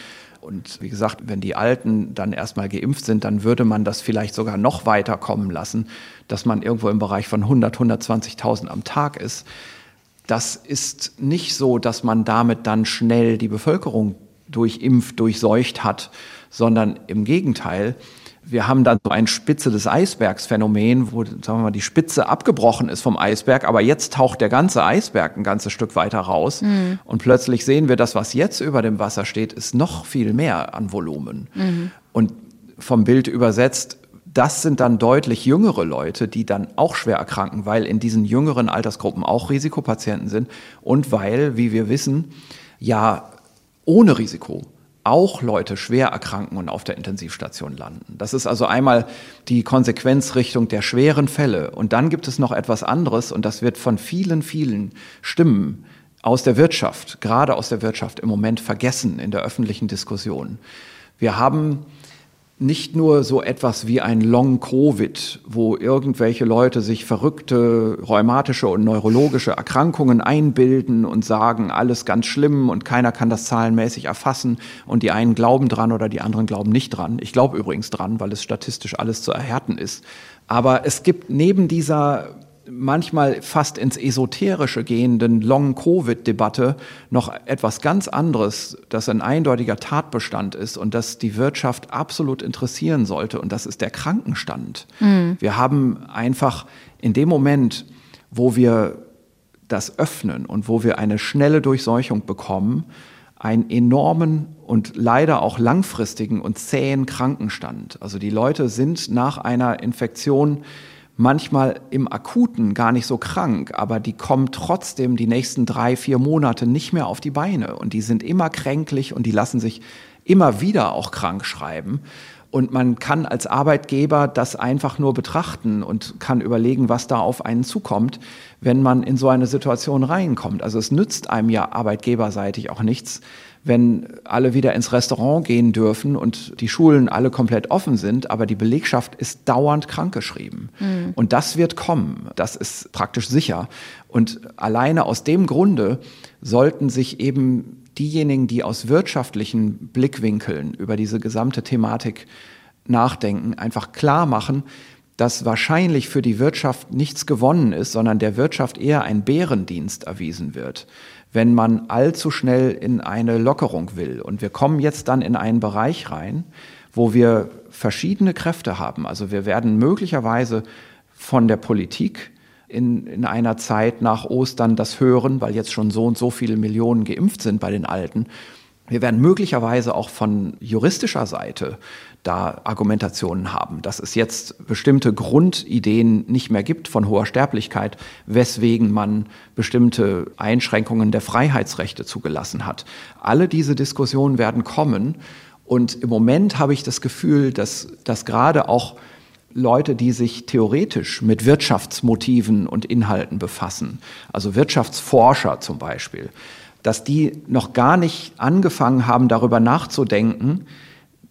Und wie gesagt, wenn die Alten dann erstmal geimpft sind, dann würde man das vielleicht sogar noch weiter kommen lassen, dass man irgendwo im Bereich von 100, 120.000 am Tag ist. Das ist nicht so, dass man damit dann schnell die Bevölkerung durchimpft, durchseucht hat, sondern im Gegenteil. Wir haben dann so ein Spitze des Eisbergs Phänomen, wo sagen wir mal die Spitze abgebrochen ist vom Eisberg, aber jetzt taucht der ganze Eisberg ein ganzes Stück weiter raus mhm. und plötzlich sehen wir, das was jetzt über dem Wasser steht, ist noch viel mehr an Volumen. Mhm. Und vom Bild übersetzt das sind dann deutlich jüngere Leute, die dann auch schwer erkranken, weil in diesen jüngeren Altersgruppen auch Risikopatienten sind und weil, wie wir wissen, ja ohne Risiko auch Leute schwer erkranken und auf der Intensivstation landen. Das ist also einmal die Konsequenzrichtung der schweren Fälle. Und dann gibt es noch etwas anderes und das wird von vielen, vielen Stimmen aus der Wirtschaft, gerade aus der Wirtschaft im Moment vergessen in der öffentlichen Diskussion. Wir haben nicht nur so etwas wie ein Long-Covid, wo irgendwelche Leute sich verrückte rheumatische und neurologische Erkrankungen einbilden und sagen, alles ganz schlimm und keiner kann das zahlenmäßig erfassen und die einen glauben dran oder die anderen glauben nicht dran. Ich glaube übrigens dran, weil es statistisch alles zu erhärten ist. Aber es gibt neben dieser manchmal fast ins Esoterische gehenden Long-Covid-Debatte noch etwas ganz anderes, das ein eindeutiger Tatbestand ist und das die Wirtschaft absolut interessieren sollte. Und das ist der Krankenstand. Mhm. Wir haben einfach in dem Moment, wo wir das öffnen und wo wir eine schnelle Durchseuchung bekommen, einen enormen und leider auch langfristigen und zähen Krankenstand. Also die Leute sind nach einer Infektion manchmal im Akuten gar nicht so krank, aber die kommen trotzdem die nächsten drei, vier Monate nicht mehr auf die Beine und die sind immer kränklich und die lassen sich immer wieder auch krank schreiben. Und man kann als Arbeitgeber das einfach nur betrachten und kann überlegen, was da auf einen zukommt, wenn man in so eine Situation reinkommt. Also es nützt einem ja arbeitgeberseitig auch nichts, wenn alle wieder ins Restaurant gehen dürfen und die Schulen alle komplett offen sind, aber die Belegschaft ist dauernd krankgeschrieben. Mhm. Und das wird kommen. Das ist praktisch sicher. Und alleine aus dem Grunde sollten sich eben diejenigen, die aus wirtschaftlichen Blickwinkeln über diese gesamte Thematik nachdenken, einfach klar machen, dass wahrscheinlich für die Wirtschaft nichts gewonnen ist, sondern der Wirtschaft eher ein Bärendienst erwiesen wird, wenn man allzu schnell in eine Lockerung will. Und wir kommen jetzt dann in einen Bereich rein, wo wir verschiedene Kräfte haben. Also wir werden möglicherweise von der Politik in, in einer Zeit nach Ostern das hören, weil jetzt schon so und so viele Millionen geimpft sind bei den Alten. Wir werden möglicherweise auch von juristischer Seite da Argumentationen haben, dass es jetzt bestimmte Grundideen nicht mehr gibt von hoher Sterblichkeit, weswegen man bestimmte Einschränkungen der Freiheitsrechte zugelassen hat. Alle diese Diskussionen werden kommen und im Moment habe ich das Gefühl, dass, dass gerade auch Leute, die sich theoretisch mit Wirtschaftsmotiven und Inhalten befassen, also Wirtschaftsforscher zum Beispiel, dass die noch gar nicht angefangen haben, darüber nachzudenken,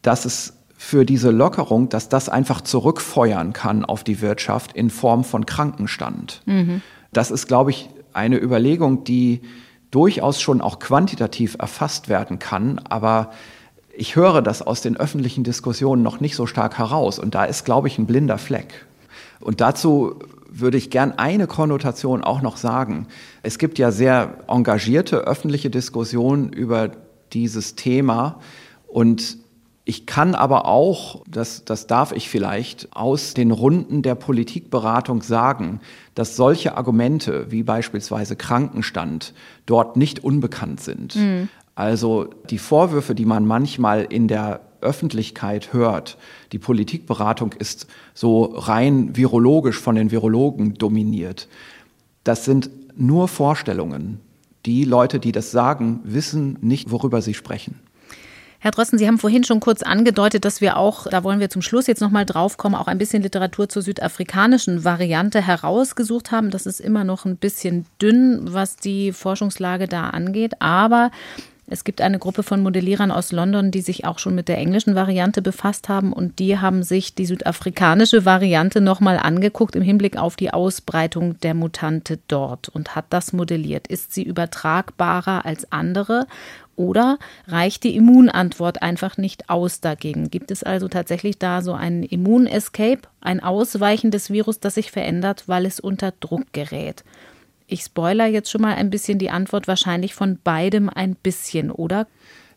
dass es für diese Lockerung, dass das einfach zurückfeuern kann auf die Wirtschaft in Form von Krankenstand. Mhm. Das ist, glaube ich, eine Überlegung, die durchaus schon auch quantitativ erfasst werden kann, aber ich höre das aus den öffentlichen Diskussionen noch nicht so stark heraus. Und da ist, glaube ich, ein blinder Fleck. Und dazu würde ich gern eine Konnotation auch noch sagen. Es gibt ja sehr engagierte öffentliche Diskussionen über dieses Thema. Und ich kann aber auch, das, das darf ich vielleicht, aus den Runden der Politikberatung sagen, dass solche Argumente wie beispielsweise Krankenstand dort nicht unbekannt sind. Mhm. Also die Vorwürfe, die man manchmal in der Öffentlichkeit hört, die Politikberatung ist so rein virologisch von den Virologen dominiert. Das sind nur Vorstellungen. Die Leute, die das sagen, wissen nicht, worüber sie sprechen. Herr Drosten, Sie haben vorhin schon kurz angedeutet, dass wir auch, da wollen wir zum Schluss jetzt nochmal draufkommen, auch ein bisschen Literatur zur südafrikanischen Variante herausgesucht haben. Das ist immer noch ein bisschen dünn, was die Forschungslage da angeht. Aber es gibt eine Gruppe von Modellierern aus London, die sich auch schon mit der englischen Variante befasst haben und die haben sich die südafrikanische Variante nochmal angeguckt im Hinblick auf die Ausbreitung der Mutante dort und hat das modelliert. Ist sie übertragbarer als andere oder reicht die Immunantwort einfach nicht aus dagegen? Gibt es also tatsächlich da so einen Immunescape, ein Ausweichen des Virus, das sich verändert, weil es unter Druck gerät? Ich spoiler jetzt schon mal ein bisschen die Antwort wahrscheinlich von beidem ein bisschen, oder?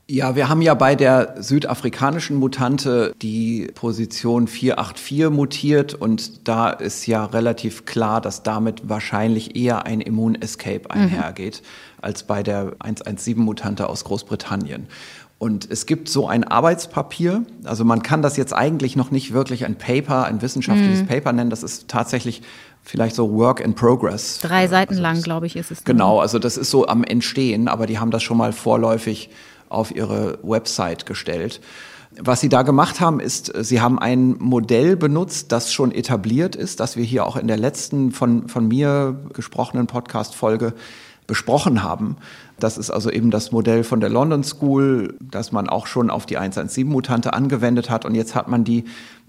Ja, wir haben ja bei der südafrikanischen Mutante die Position 484 mutiert und da ist ja relativ klar, dass damit wahrscheinlich eher ein Immunescape mhm. einhergeht mhm. Als bei der 117-Mutante aus Großbritannien. Und es gibt so ein Arbeitspapier, also man kann das jetzt eigentlich noch nicht wirklich ein Paper, ein wissenschaftliches mhm. Paper nennen, das ist tatsächlich vielleicht so Work in Progress. Drei äh, Seiten also lang, glaube ich, ist es. Genau, also das ist so am Entstehen, aber die haben das schon mal vorläufig auf ihre Website gestellt. Was sie da gemacht haben, ist, sie haben ein Modell benutzt, das schon etabliert ist, das wir hier auch in der letzten von, von mir gesprochenen Podcast-Folge besprochen haben. Das ist also eben das Modell von der London School, das man auch schon auf die 117-Mutante angewendet hat. Und jetzt hat man die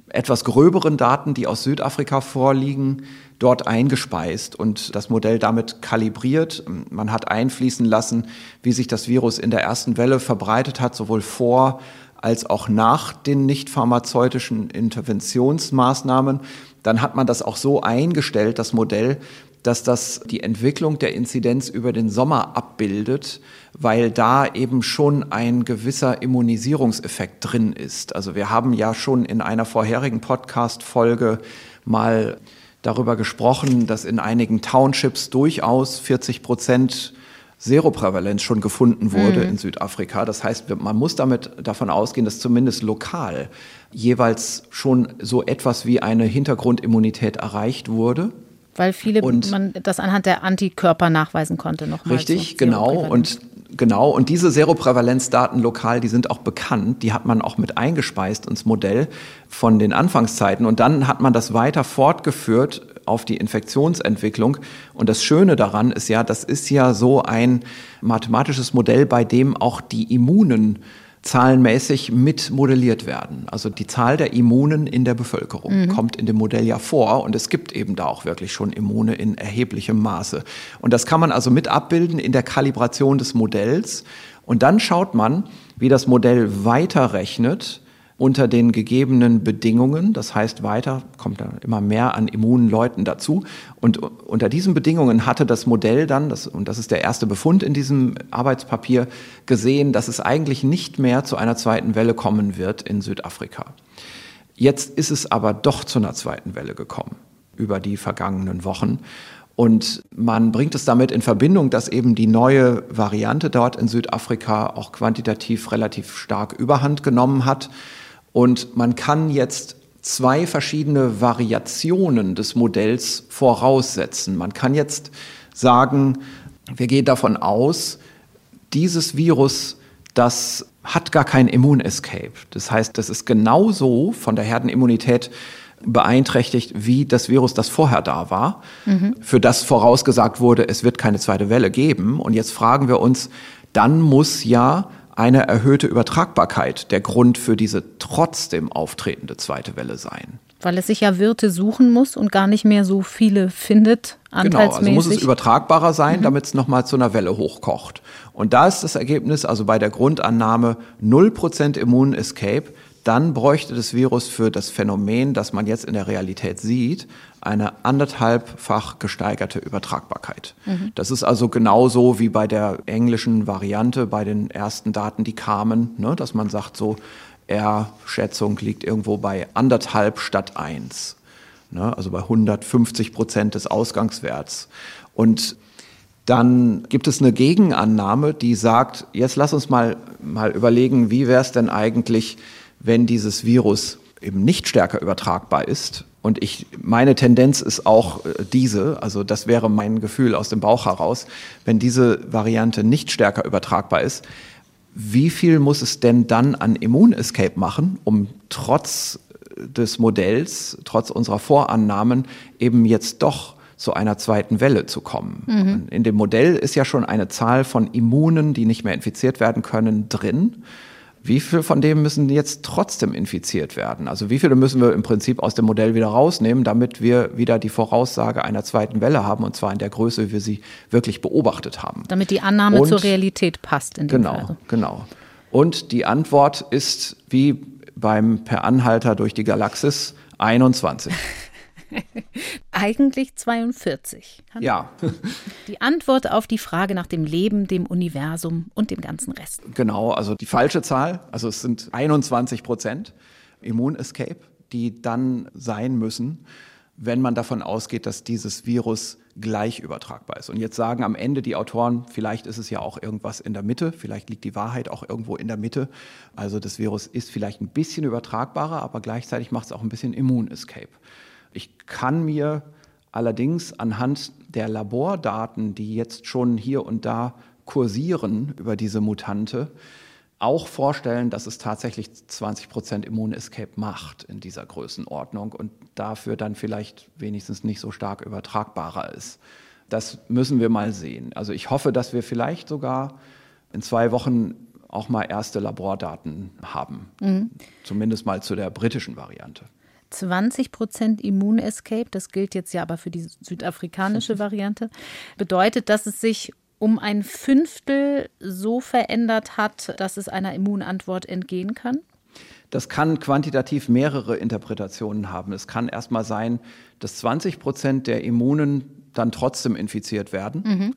etwas gröberen Daten, die aus Südafrika vorliegen, dort eingespeist und das Modell damit kalibriert. Man hat einfließen lassen, wie sich das Virus in der ersten Welle verbreitet hat, sowohl vor als auch nach den nicht pharmazeutischen Interventionsmaßnahmen. Dann hat man das auch so eingestellt, das Modell, dass das die Entwicklung der Inzidenz über den Sommer abbildet, weil da eben schon ein gewisser Immunisierungseffekt drin ist. Also wir haben ja schon in einer vorherigen Podcast-Folge mal darüber gesprochen, dass in einigen Townships durchaus 40 Prozent Seroprävalenz schon gefunden wurde mhm. in Südafrika. Das heißt, man muss damit davon ausgehen, dass zumindest lokal jeweils schon so etwas wie eine Hintergrundimmunität erreicht wurde. Weil viele und man das anhand der Antikörper nachweisen konnte noch. Richtig, genau. Und genau. Und diese Seroprävalenzdaten lokal, die sind auch bekannt. Die hat man auch mit eingespeist ins Modell von den Anfangszeiten. Und dann hat man das weiter fortgeführt auf die Infektionsentwicklung. Und das Schöne daran ist ja, das ist ja so ein mathematisches Modell, bei dem auch die Immunen zahlenmäßig mit modelliert werden. Also die Zahl der Immunen in der Bevölkerung mhm. kommt in dem Modell ja vor und es gibt eben da auch wirklich schon Immune in erheblichem Maße. Und das kann man also mit abbilden in der Kalibration des Modells. Und dann schaut man, wie das Modell weiterrechnet, unter den gegebenen Bedingungen. Das heißt, weiter kommt da immer mehr an immunen Leuten dazu. Und unter diesen Bedingungen hatte das Modell dann, das, und das ist der erste Befund in diesem Arbeitspapier, gesehen, dass es eigentlich nicht mehr zu einer zweiten Welle kommen wird in Südafrika. Jetzt ist es aber doch zu einer zweiten Welle gekommen über die vergangenen Wochen. Und man bringt es damit in Verbindung, dass eben die neue Variante dort in Südafrika auch quantitativ relativ stark überhand genommen hat. Und man kann jetzt zwei verschiedene Variationen des Modells voraussetzen. Man kann jetzt sagen, wir gehen davon aus, dieses Virus, das hat gar kein Immunescape. Das heißt, das ist genauso von der Herdenimmunität beeinträchtigt, wie das Virus, das vorher da war, mhm. für das vorausgesagt wurde, es wird keine zweite Welle geben. Und jetzt fragen wir uns, dann muss ja eine erhöhte Übertragbarkeit der Grund für diese trotzdem auftretende zweite Welle sein. Weil es sich ja Wirte suchen muss und gar nicht mehr so viele findet. Genau, also muss es übertragbarer sein, mhm. damit es nochmal zu einer Welle hochkocht. Und da ist das Ergebnis, also bei der Grundannahme 0% Immun-Escape, dann bräuchte das Virus für das Phänomen, das man jetzt in der Realität sieht, eine anderthalbfach gesteigerte Übertragbarkeit. Mhm. Das ist also genauso wie bei der englischen Variante, bei den ersten Daten, die kamen, ne, dass man sagt, so R-Schätzung liegt irgendwo bei anderthalb statt eins, ne, also bei 150 Prozent des Ausgangswerts. Und dann gibt es eine Gegenannahme, die sagt, jetzt lass uns mal, mal überlegen, wie wäre es denn eigentlich, wenn dieses Virus eben nicht stärker übertragbar ist. Und ich, meine Tendenz ist auch äh, diese, also das wäre mein Gefühl aus dem Bauch heraus, wenn diese Variante nicht stärker übertragbar ist, wie viel muss es denn dann an Immunescape machen, um trotz äh, des Modells, trotz unserer Vorannahmen eben jetzt doch zu einer zweiten Welle zu kommen. Mhm. In dem Modell ist ja schon eine Zahl von Immunen, die nicht mehr infiziert werden können, drin. Wie viele von denen müssen jetzt trotzdem infiziert werden? Also wie viele müssen wir im Prinzip aus dem Modell wieder rausnehmen, damit wir wieder die Voraussage einer zweiten Welle haben und zwar in der Größe, wie wir sie wirklich beobachtet haben. Damit die Annahme und, zur Realität passt in dem genau, Fall. Genau, Und die Antwort ist wie beim Per Anhalter durch die Galaxis 21. [laughs] [laughs] Eigentlich 42. Ja. Die Antwort auf die Frage nach dem Leben, dem Universum und dem ganzen Rest. Genau, also die falsche Zahl, also es sind 21 Prozent Immun-Escape, die dann sein müssen, wenn man davon ausgeht, dass dieses Virus gleich übertragbar ist. Und jetzt sagen am Ende die Autoren, vielleicht ist es ja auch irgendwas in der Mitte, vielleicht liegt die Wahrheit auch irgendwo in der Mitte. Also das Virus ist vielleicht ein bisschen übertragbarer, aber gleichzeitig macht es auch ein bisschen Immun-Escape. Ich kann mir allerdings anhand der Labordaten, die jetzt schon hier und da kursieren über diese Mutante, auch vorstellen, dass es tatsächlich 20 Prozent Immunescape macht in dieser Größenordnung und dafür dann vielleicht wenigstens nicht so stark übertragbarer ist. Das müssen wir mal sehen. Also ich hoffe, dass wir vielleicht sogar in zwei Wochen auch mal erste Labordaten haben. Mhm. Zumindest mal zu der britischen Variante. 20 Prozent Immunescape, das gilt jetzt ja aber für die südafrikanische [laughs] Variante, bedeutet, dass es sich um ein Fünftel so verändert hat, dass es einer Immunantwort entgehen kann? Das kann quantitativ mehrere Interpretationen haben. Es kann erstmal sein, dass 20 Prozent der Immunen dann trotzdem infiziert werden. Mhm.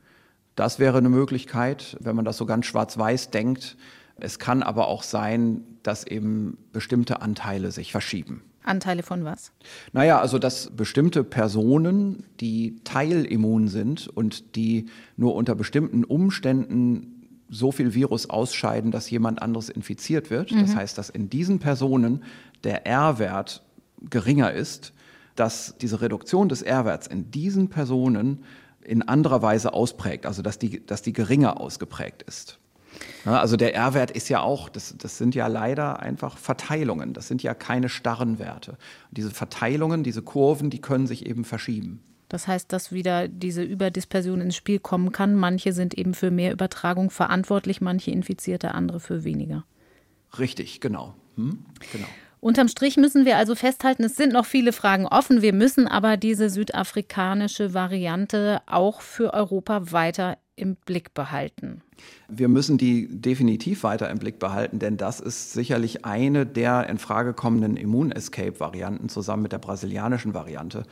Das wäre eine Möglichkeit, wenn man das so ganz schwarz-weiß denkt. Es kann aber auch sein, dass eben bestimmte Anteile sich verschieben. Anteile von was? Naja, also dass bestimmte Personen, die teilimmun sind und die nur unter bestimmten Umständen so viel Virus ausscheiden, dass jemand anderes infiziert wird. Mhm. Das heißt, dass in diesen Personen der R-Wert geringer ist, dass diese Reduktion des R-Werts in diesen Personen in anderer Weise ausprägt, also dass die, dass die geringer ausgeprägt ist. Also der R-Wert ist ja auch, das, das sind ja leider einfach Verteilungen, das sind ja keine starren Werte. Diese Verteilungen, diese Kurven, die können sich eben verschieben. Das heißt, dass wieder diese Überdispersion ins Spiel kommen kann. Manche sind eben für mehr Übertragung verantwortlich, manche Infizierte, andere für weniger. Richtig, genau. Hm? genau. Unterm Strich müssen wir also festhalten, es sind noch viele Fragen offen. Wir müssen aber diese südafrikanische Variante auch für Europa weiter im Blick behalten. Wir müssen die definitiv weiter im Blick behalten, denn das ist sicherlich eine der in Frage kommenden Immun-Escape-Varianten zusammen mit der brasilianischen Variante.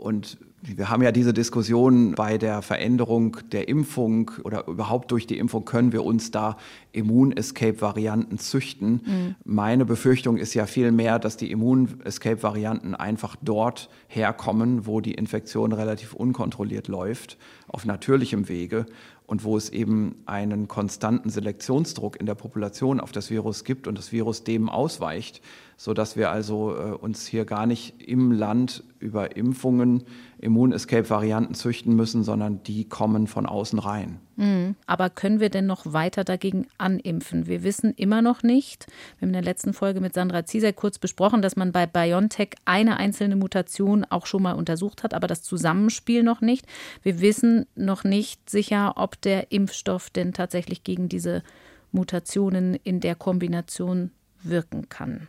Und wir haben ja diese Diskussion bei der Veränderung der Impfung oder überhaupt durch die Impfung können wir uns da Immun-Escape-Varianten züchten. Mhm. Meine Befürchtung ist ja viel mehr, dass die Immun-Escape-Varianten einfach dort herkommen, wo die Infektion relativ unkontrolliert läuft, auf natürlichem Wege und wo es eben einen konstanten Selektionsdruck in der Population auf das Virus gibt und das Virus dem ausweicht, so dass wir also äh, uns hier gar nicht im Land über Impfungen Immun-Escape-Varianten züchten müssen, sondern die kommen von außen rein. Mhm. Aber können wir denn noch weiter dagegen animpfen? Wir wissen immer noch nicht, wir haben in der letzten Folge mit Sandra Zieser kurz besprochen, dass man bei BioNTech eine einzelne Mutation auch schon mal untersucht hat, aber das Zusammenspiel noch nicht. Wir wissen noch nicht sicher, ob der Impfstoff denn tatsächlich gegen diese Mutationen in der Kombination wirken kann.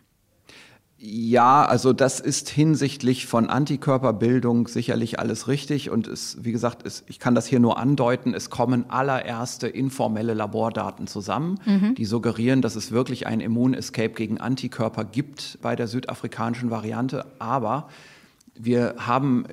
Ja, also das ist hinsichtlich von Antikörperbildung sicherlich alles richtig und es, wie gesagt, es, ich kann das hier nur andeuten, es kommen allererste informelle Labordaten zusammen, mhm. die suggerieren, dass es wirklich ein Immunescape gegen Antikörper gibt bei der südafrikanischen Variante, aber wir haben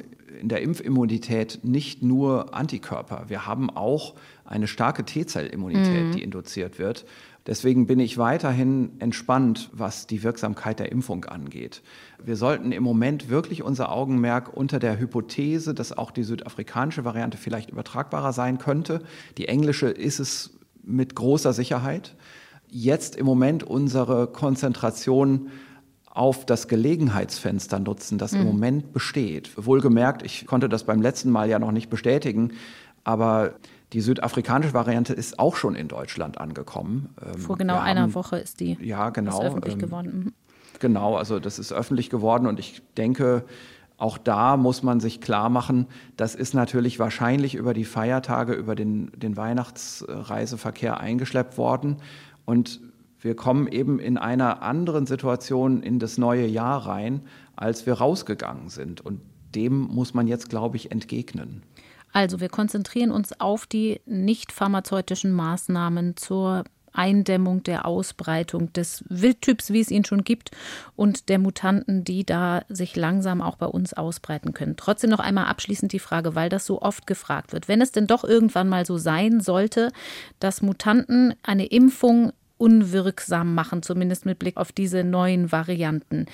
in der Impfimmunität nicht nur Antikörper, wir haben auch eine starke T-Zellimmunität, mhm. die induziert wird. Deswegen bin ich weiterhin entspannt, was die Wirksamkeit der Impfung angeht. Wir sollten im Moment wirklich unser Augenmerk unter der Hypothese, dass auch die südafrikanische Variante vielleicht übertragbarer sein könnte. Die englische ist es mit großer Sicherheit. Jetzt im Moment unsere Konzentration auf das Gelegenheitsfenster nutzen, das mhm. im Moment besteht. Wohlgemerkt, ich konnte das beim letzten Mal ja noch nicht bestätigen, aber die südafrikanische Variante ist auch schon in Deutschland angekommen. Ähm, Vor genau einer haben, Woche ist die ja, genau, öffentlich ähm, geworden. Mhm. Genau, also das ist öffentlich geworden und ich denke, auch da muss man sich klar machen, das ist natürlich wahrscheinlich über die Feiertage, über den, den Weihnachtsreiseverkehr eingeschleppt worden. Und wir kommen eben in einer anderen Situation in das neue Jahr rein, als wir rausgegangen sind. Und dem muss man jetzt, glaube ich, entgegnen. Also wir konzentrieren uns auf die nicht pharmazeutischen Maßnahmen zur Eindämmung der Ausbreitung des Wildtyps, wie es ihn schon gibt, und der Mutanten, die da sich langsam auch bei uns ausbreiten können. Trotzdem noch einmal abschließend die Frage, weil das so oft gefragt wird. Wenn es denn doch irgendwann mal so sein sollte, dass Mutanten eine Impfung unwirksam machen, zumindest mit Blick auf diese neuen Varianten,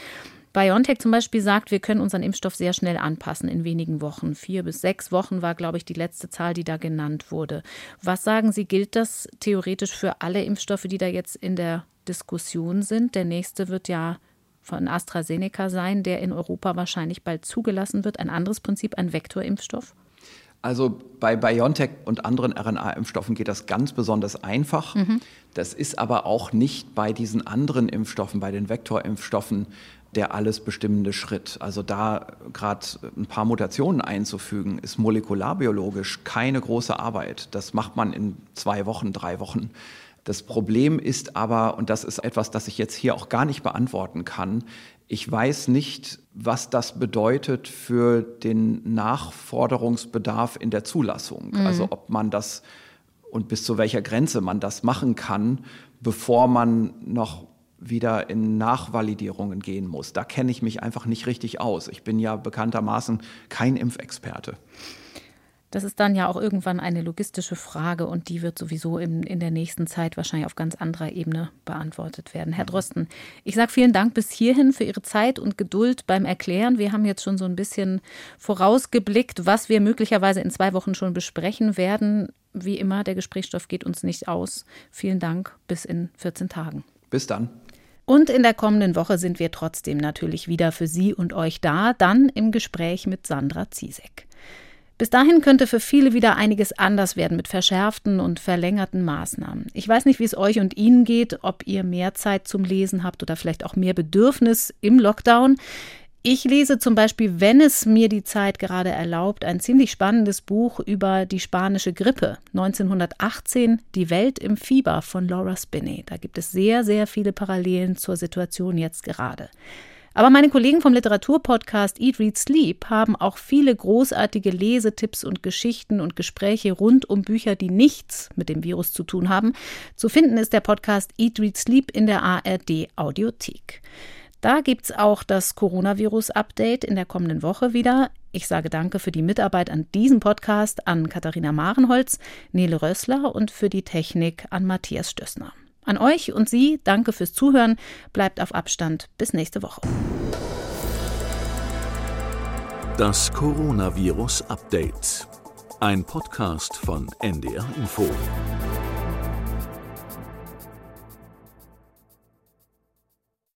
BioNTech zum Beispiel sagt, wir können unseren Impfstoff sehr schnell anpassen in wenigen Wochen. Vier bis sechs Wochen war, glaube ich, die letzte Zahl, die da genannt wurde. Was sagen Sie, gilt das theoretisch für alle Impfstoffe, die da jetzt in der Diskussion sind? Der nächste wird ja von AstraZeneca sein, der in Europa wahrscheinlich bald zugelassen wird. Ein anderes Prinzip, ein Vektorimpfstoff? Also bei BioNTech und anderen RNA-Impfstoffen geht das ganz besonders einfach. Mhm. Das ist aber auch nicht bei diesen anderen Impfstoffen, bei den Vektorimpfstoffen der alles bestimmende Schritt. Also da gerade ein paar Mutationen einzufügen, ist molekularbiologisch keine große Arbeit. Das macht man in zwei Wochen, drei Wochen. Das Problem ist aber, und das ist etwas, das ich jetzt hier auch gar nicht beantworten kann, ich weiß nicht, was das bedeutet für den Nachforderungsbedarf in der Zulassung. Mhm. Also ob man das und bis zu welcher Grenze man das machen kann, bevor man noch wieder in Nachvalidierungen gehen muss. Da kenne ich mich einfach nicht richtig aus. Ich bin ja bekanntermaßen kein Impfexperte. Das ist dann ja auch irgendwann eine logistische Frage und die wird sowieso in, in der nächsten Zeit wahrscheinlich auf ganz anderer Ebene beantwortet werden. Herr Drosten, ich sage vielen Dank bis hierhin für Ihre Zeit und Geduld beim Erklären. Wir haben jetzt schon so ein bisschen vorausgeblickt, was wir möglicherweise in zwei Wochen schon besprechen werden. Wie immer, der Gesprächsstoff geht uns nicht aus. Vielen Dank, bis in 14 Tagen. Bis dann. Und in der kommenden Woche sind wir trotzdem natürlich wieder für Sie und euch da, dann im Gespräch mit Sandra Ziesek. Bis dahin könnte für viele wieder einiges anders werden mit verschärften und verlängerten Maßnahmen. Ich weiß nicht, wie es euch und Ihnen geht, ob ihr mehr Zeit zum Lesen habt oder vielleicht auch mehr Bedürfnis im Lockdown. Ich lese zum Beispiel, wenn es mir die Zeit gerade erlaubt, ein ziemlich spannendes Buch über die spanische Grippe 1918, Die Welt im Fieber von Laura Spinney. Da gibt es sehr, sehr viele Parallelen zur Situation jetzt gerade. Aber meine Kollegen vom Literaturpodcast Eat, Read, Sleep haben auch viele großartige Lesetipps und Geschichten und Gespräche rund um Bücher, die nichts mit dem Virus zu tun haben. Zu finden ist der Podcast Eat, Read, Sleep in der ARD Audiothek. Da gibt es auch das Coronavirus-Update in der kommenden Woche wieder. Ich sage danke für die Mitarbeit an diesem Podcast an Katharina Marenholz, Nele Rössler und für die Technik an Matthias Stössner. An euch und Sie danke fürs Zuhören. Bleibt auf Abstand. Bis nächste Woche. Das Coronavirus Update. Ein Podcast von NDR Info.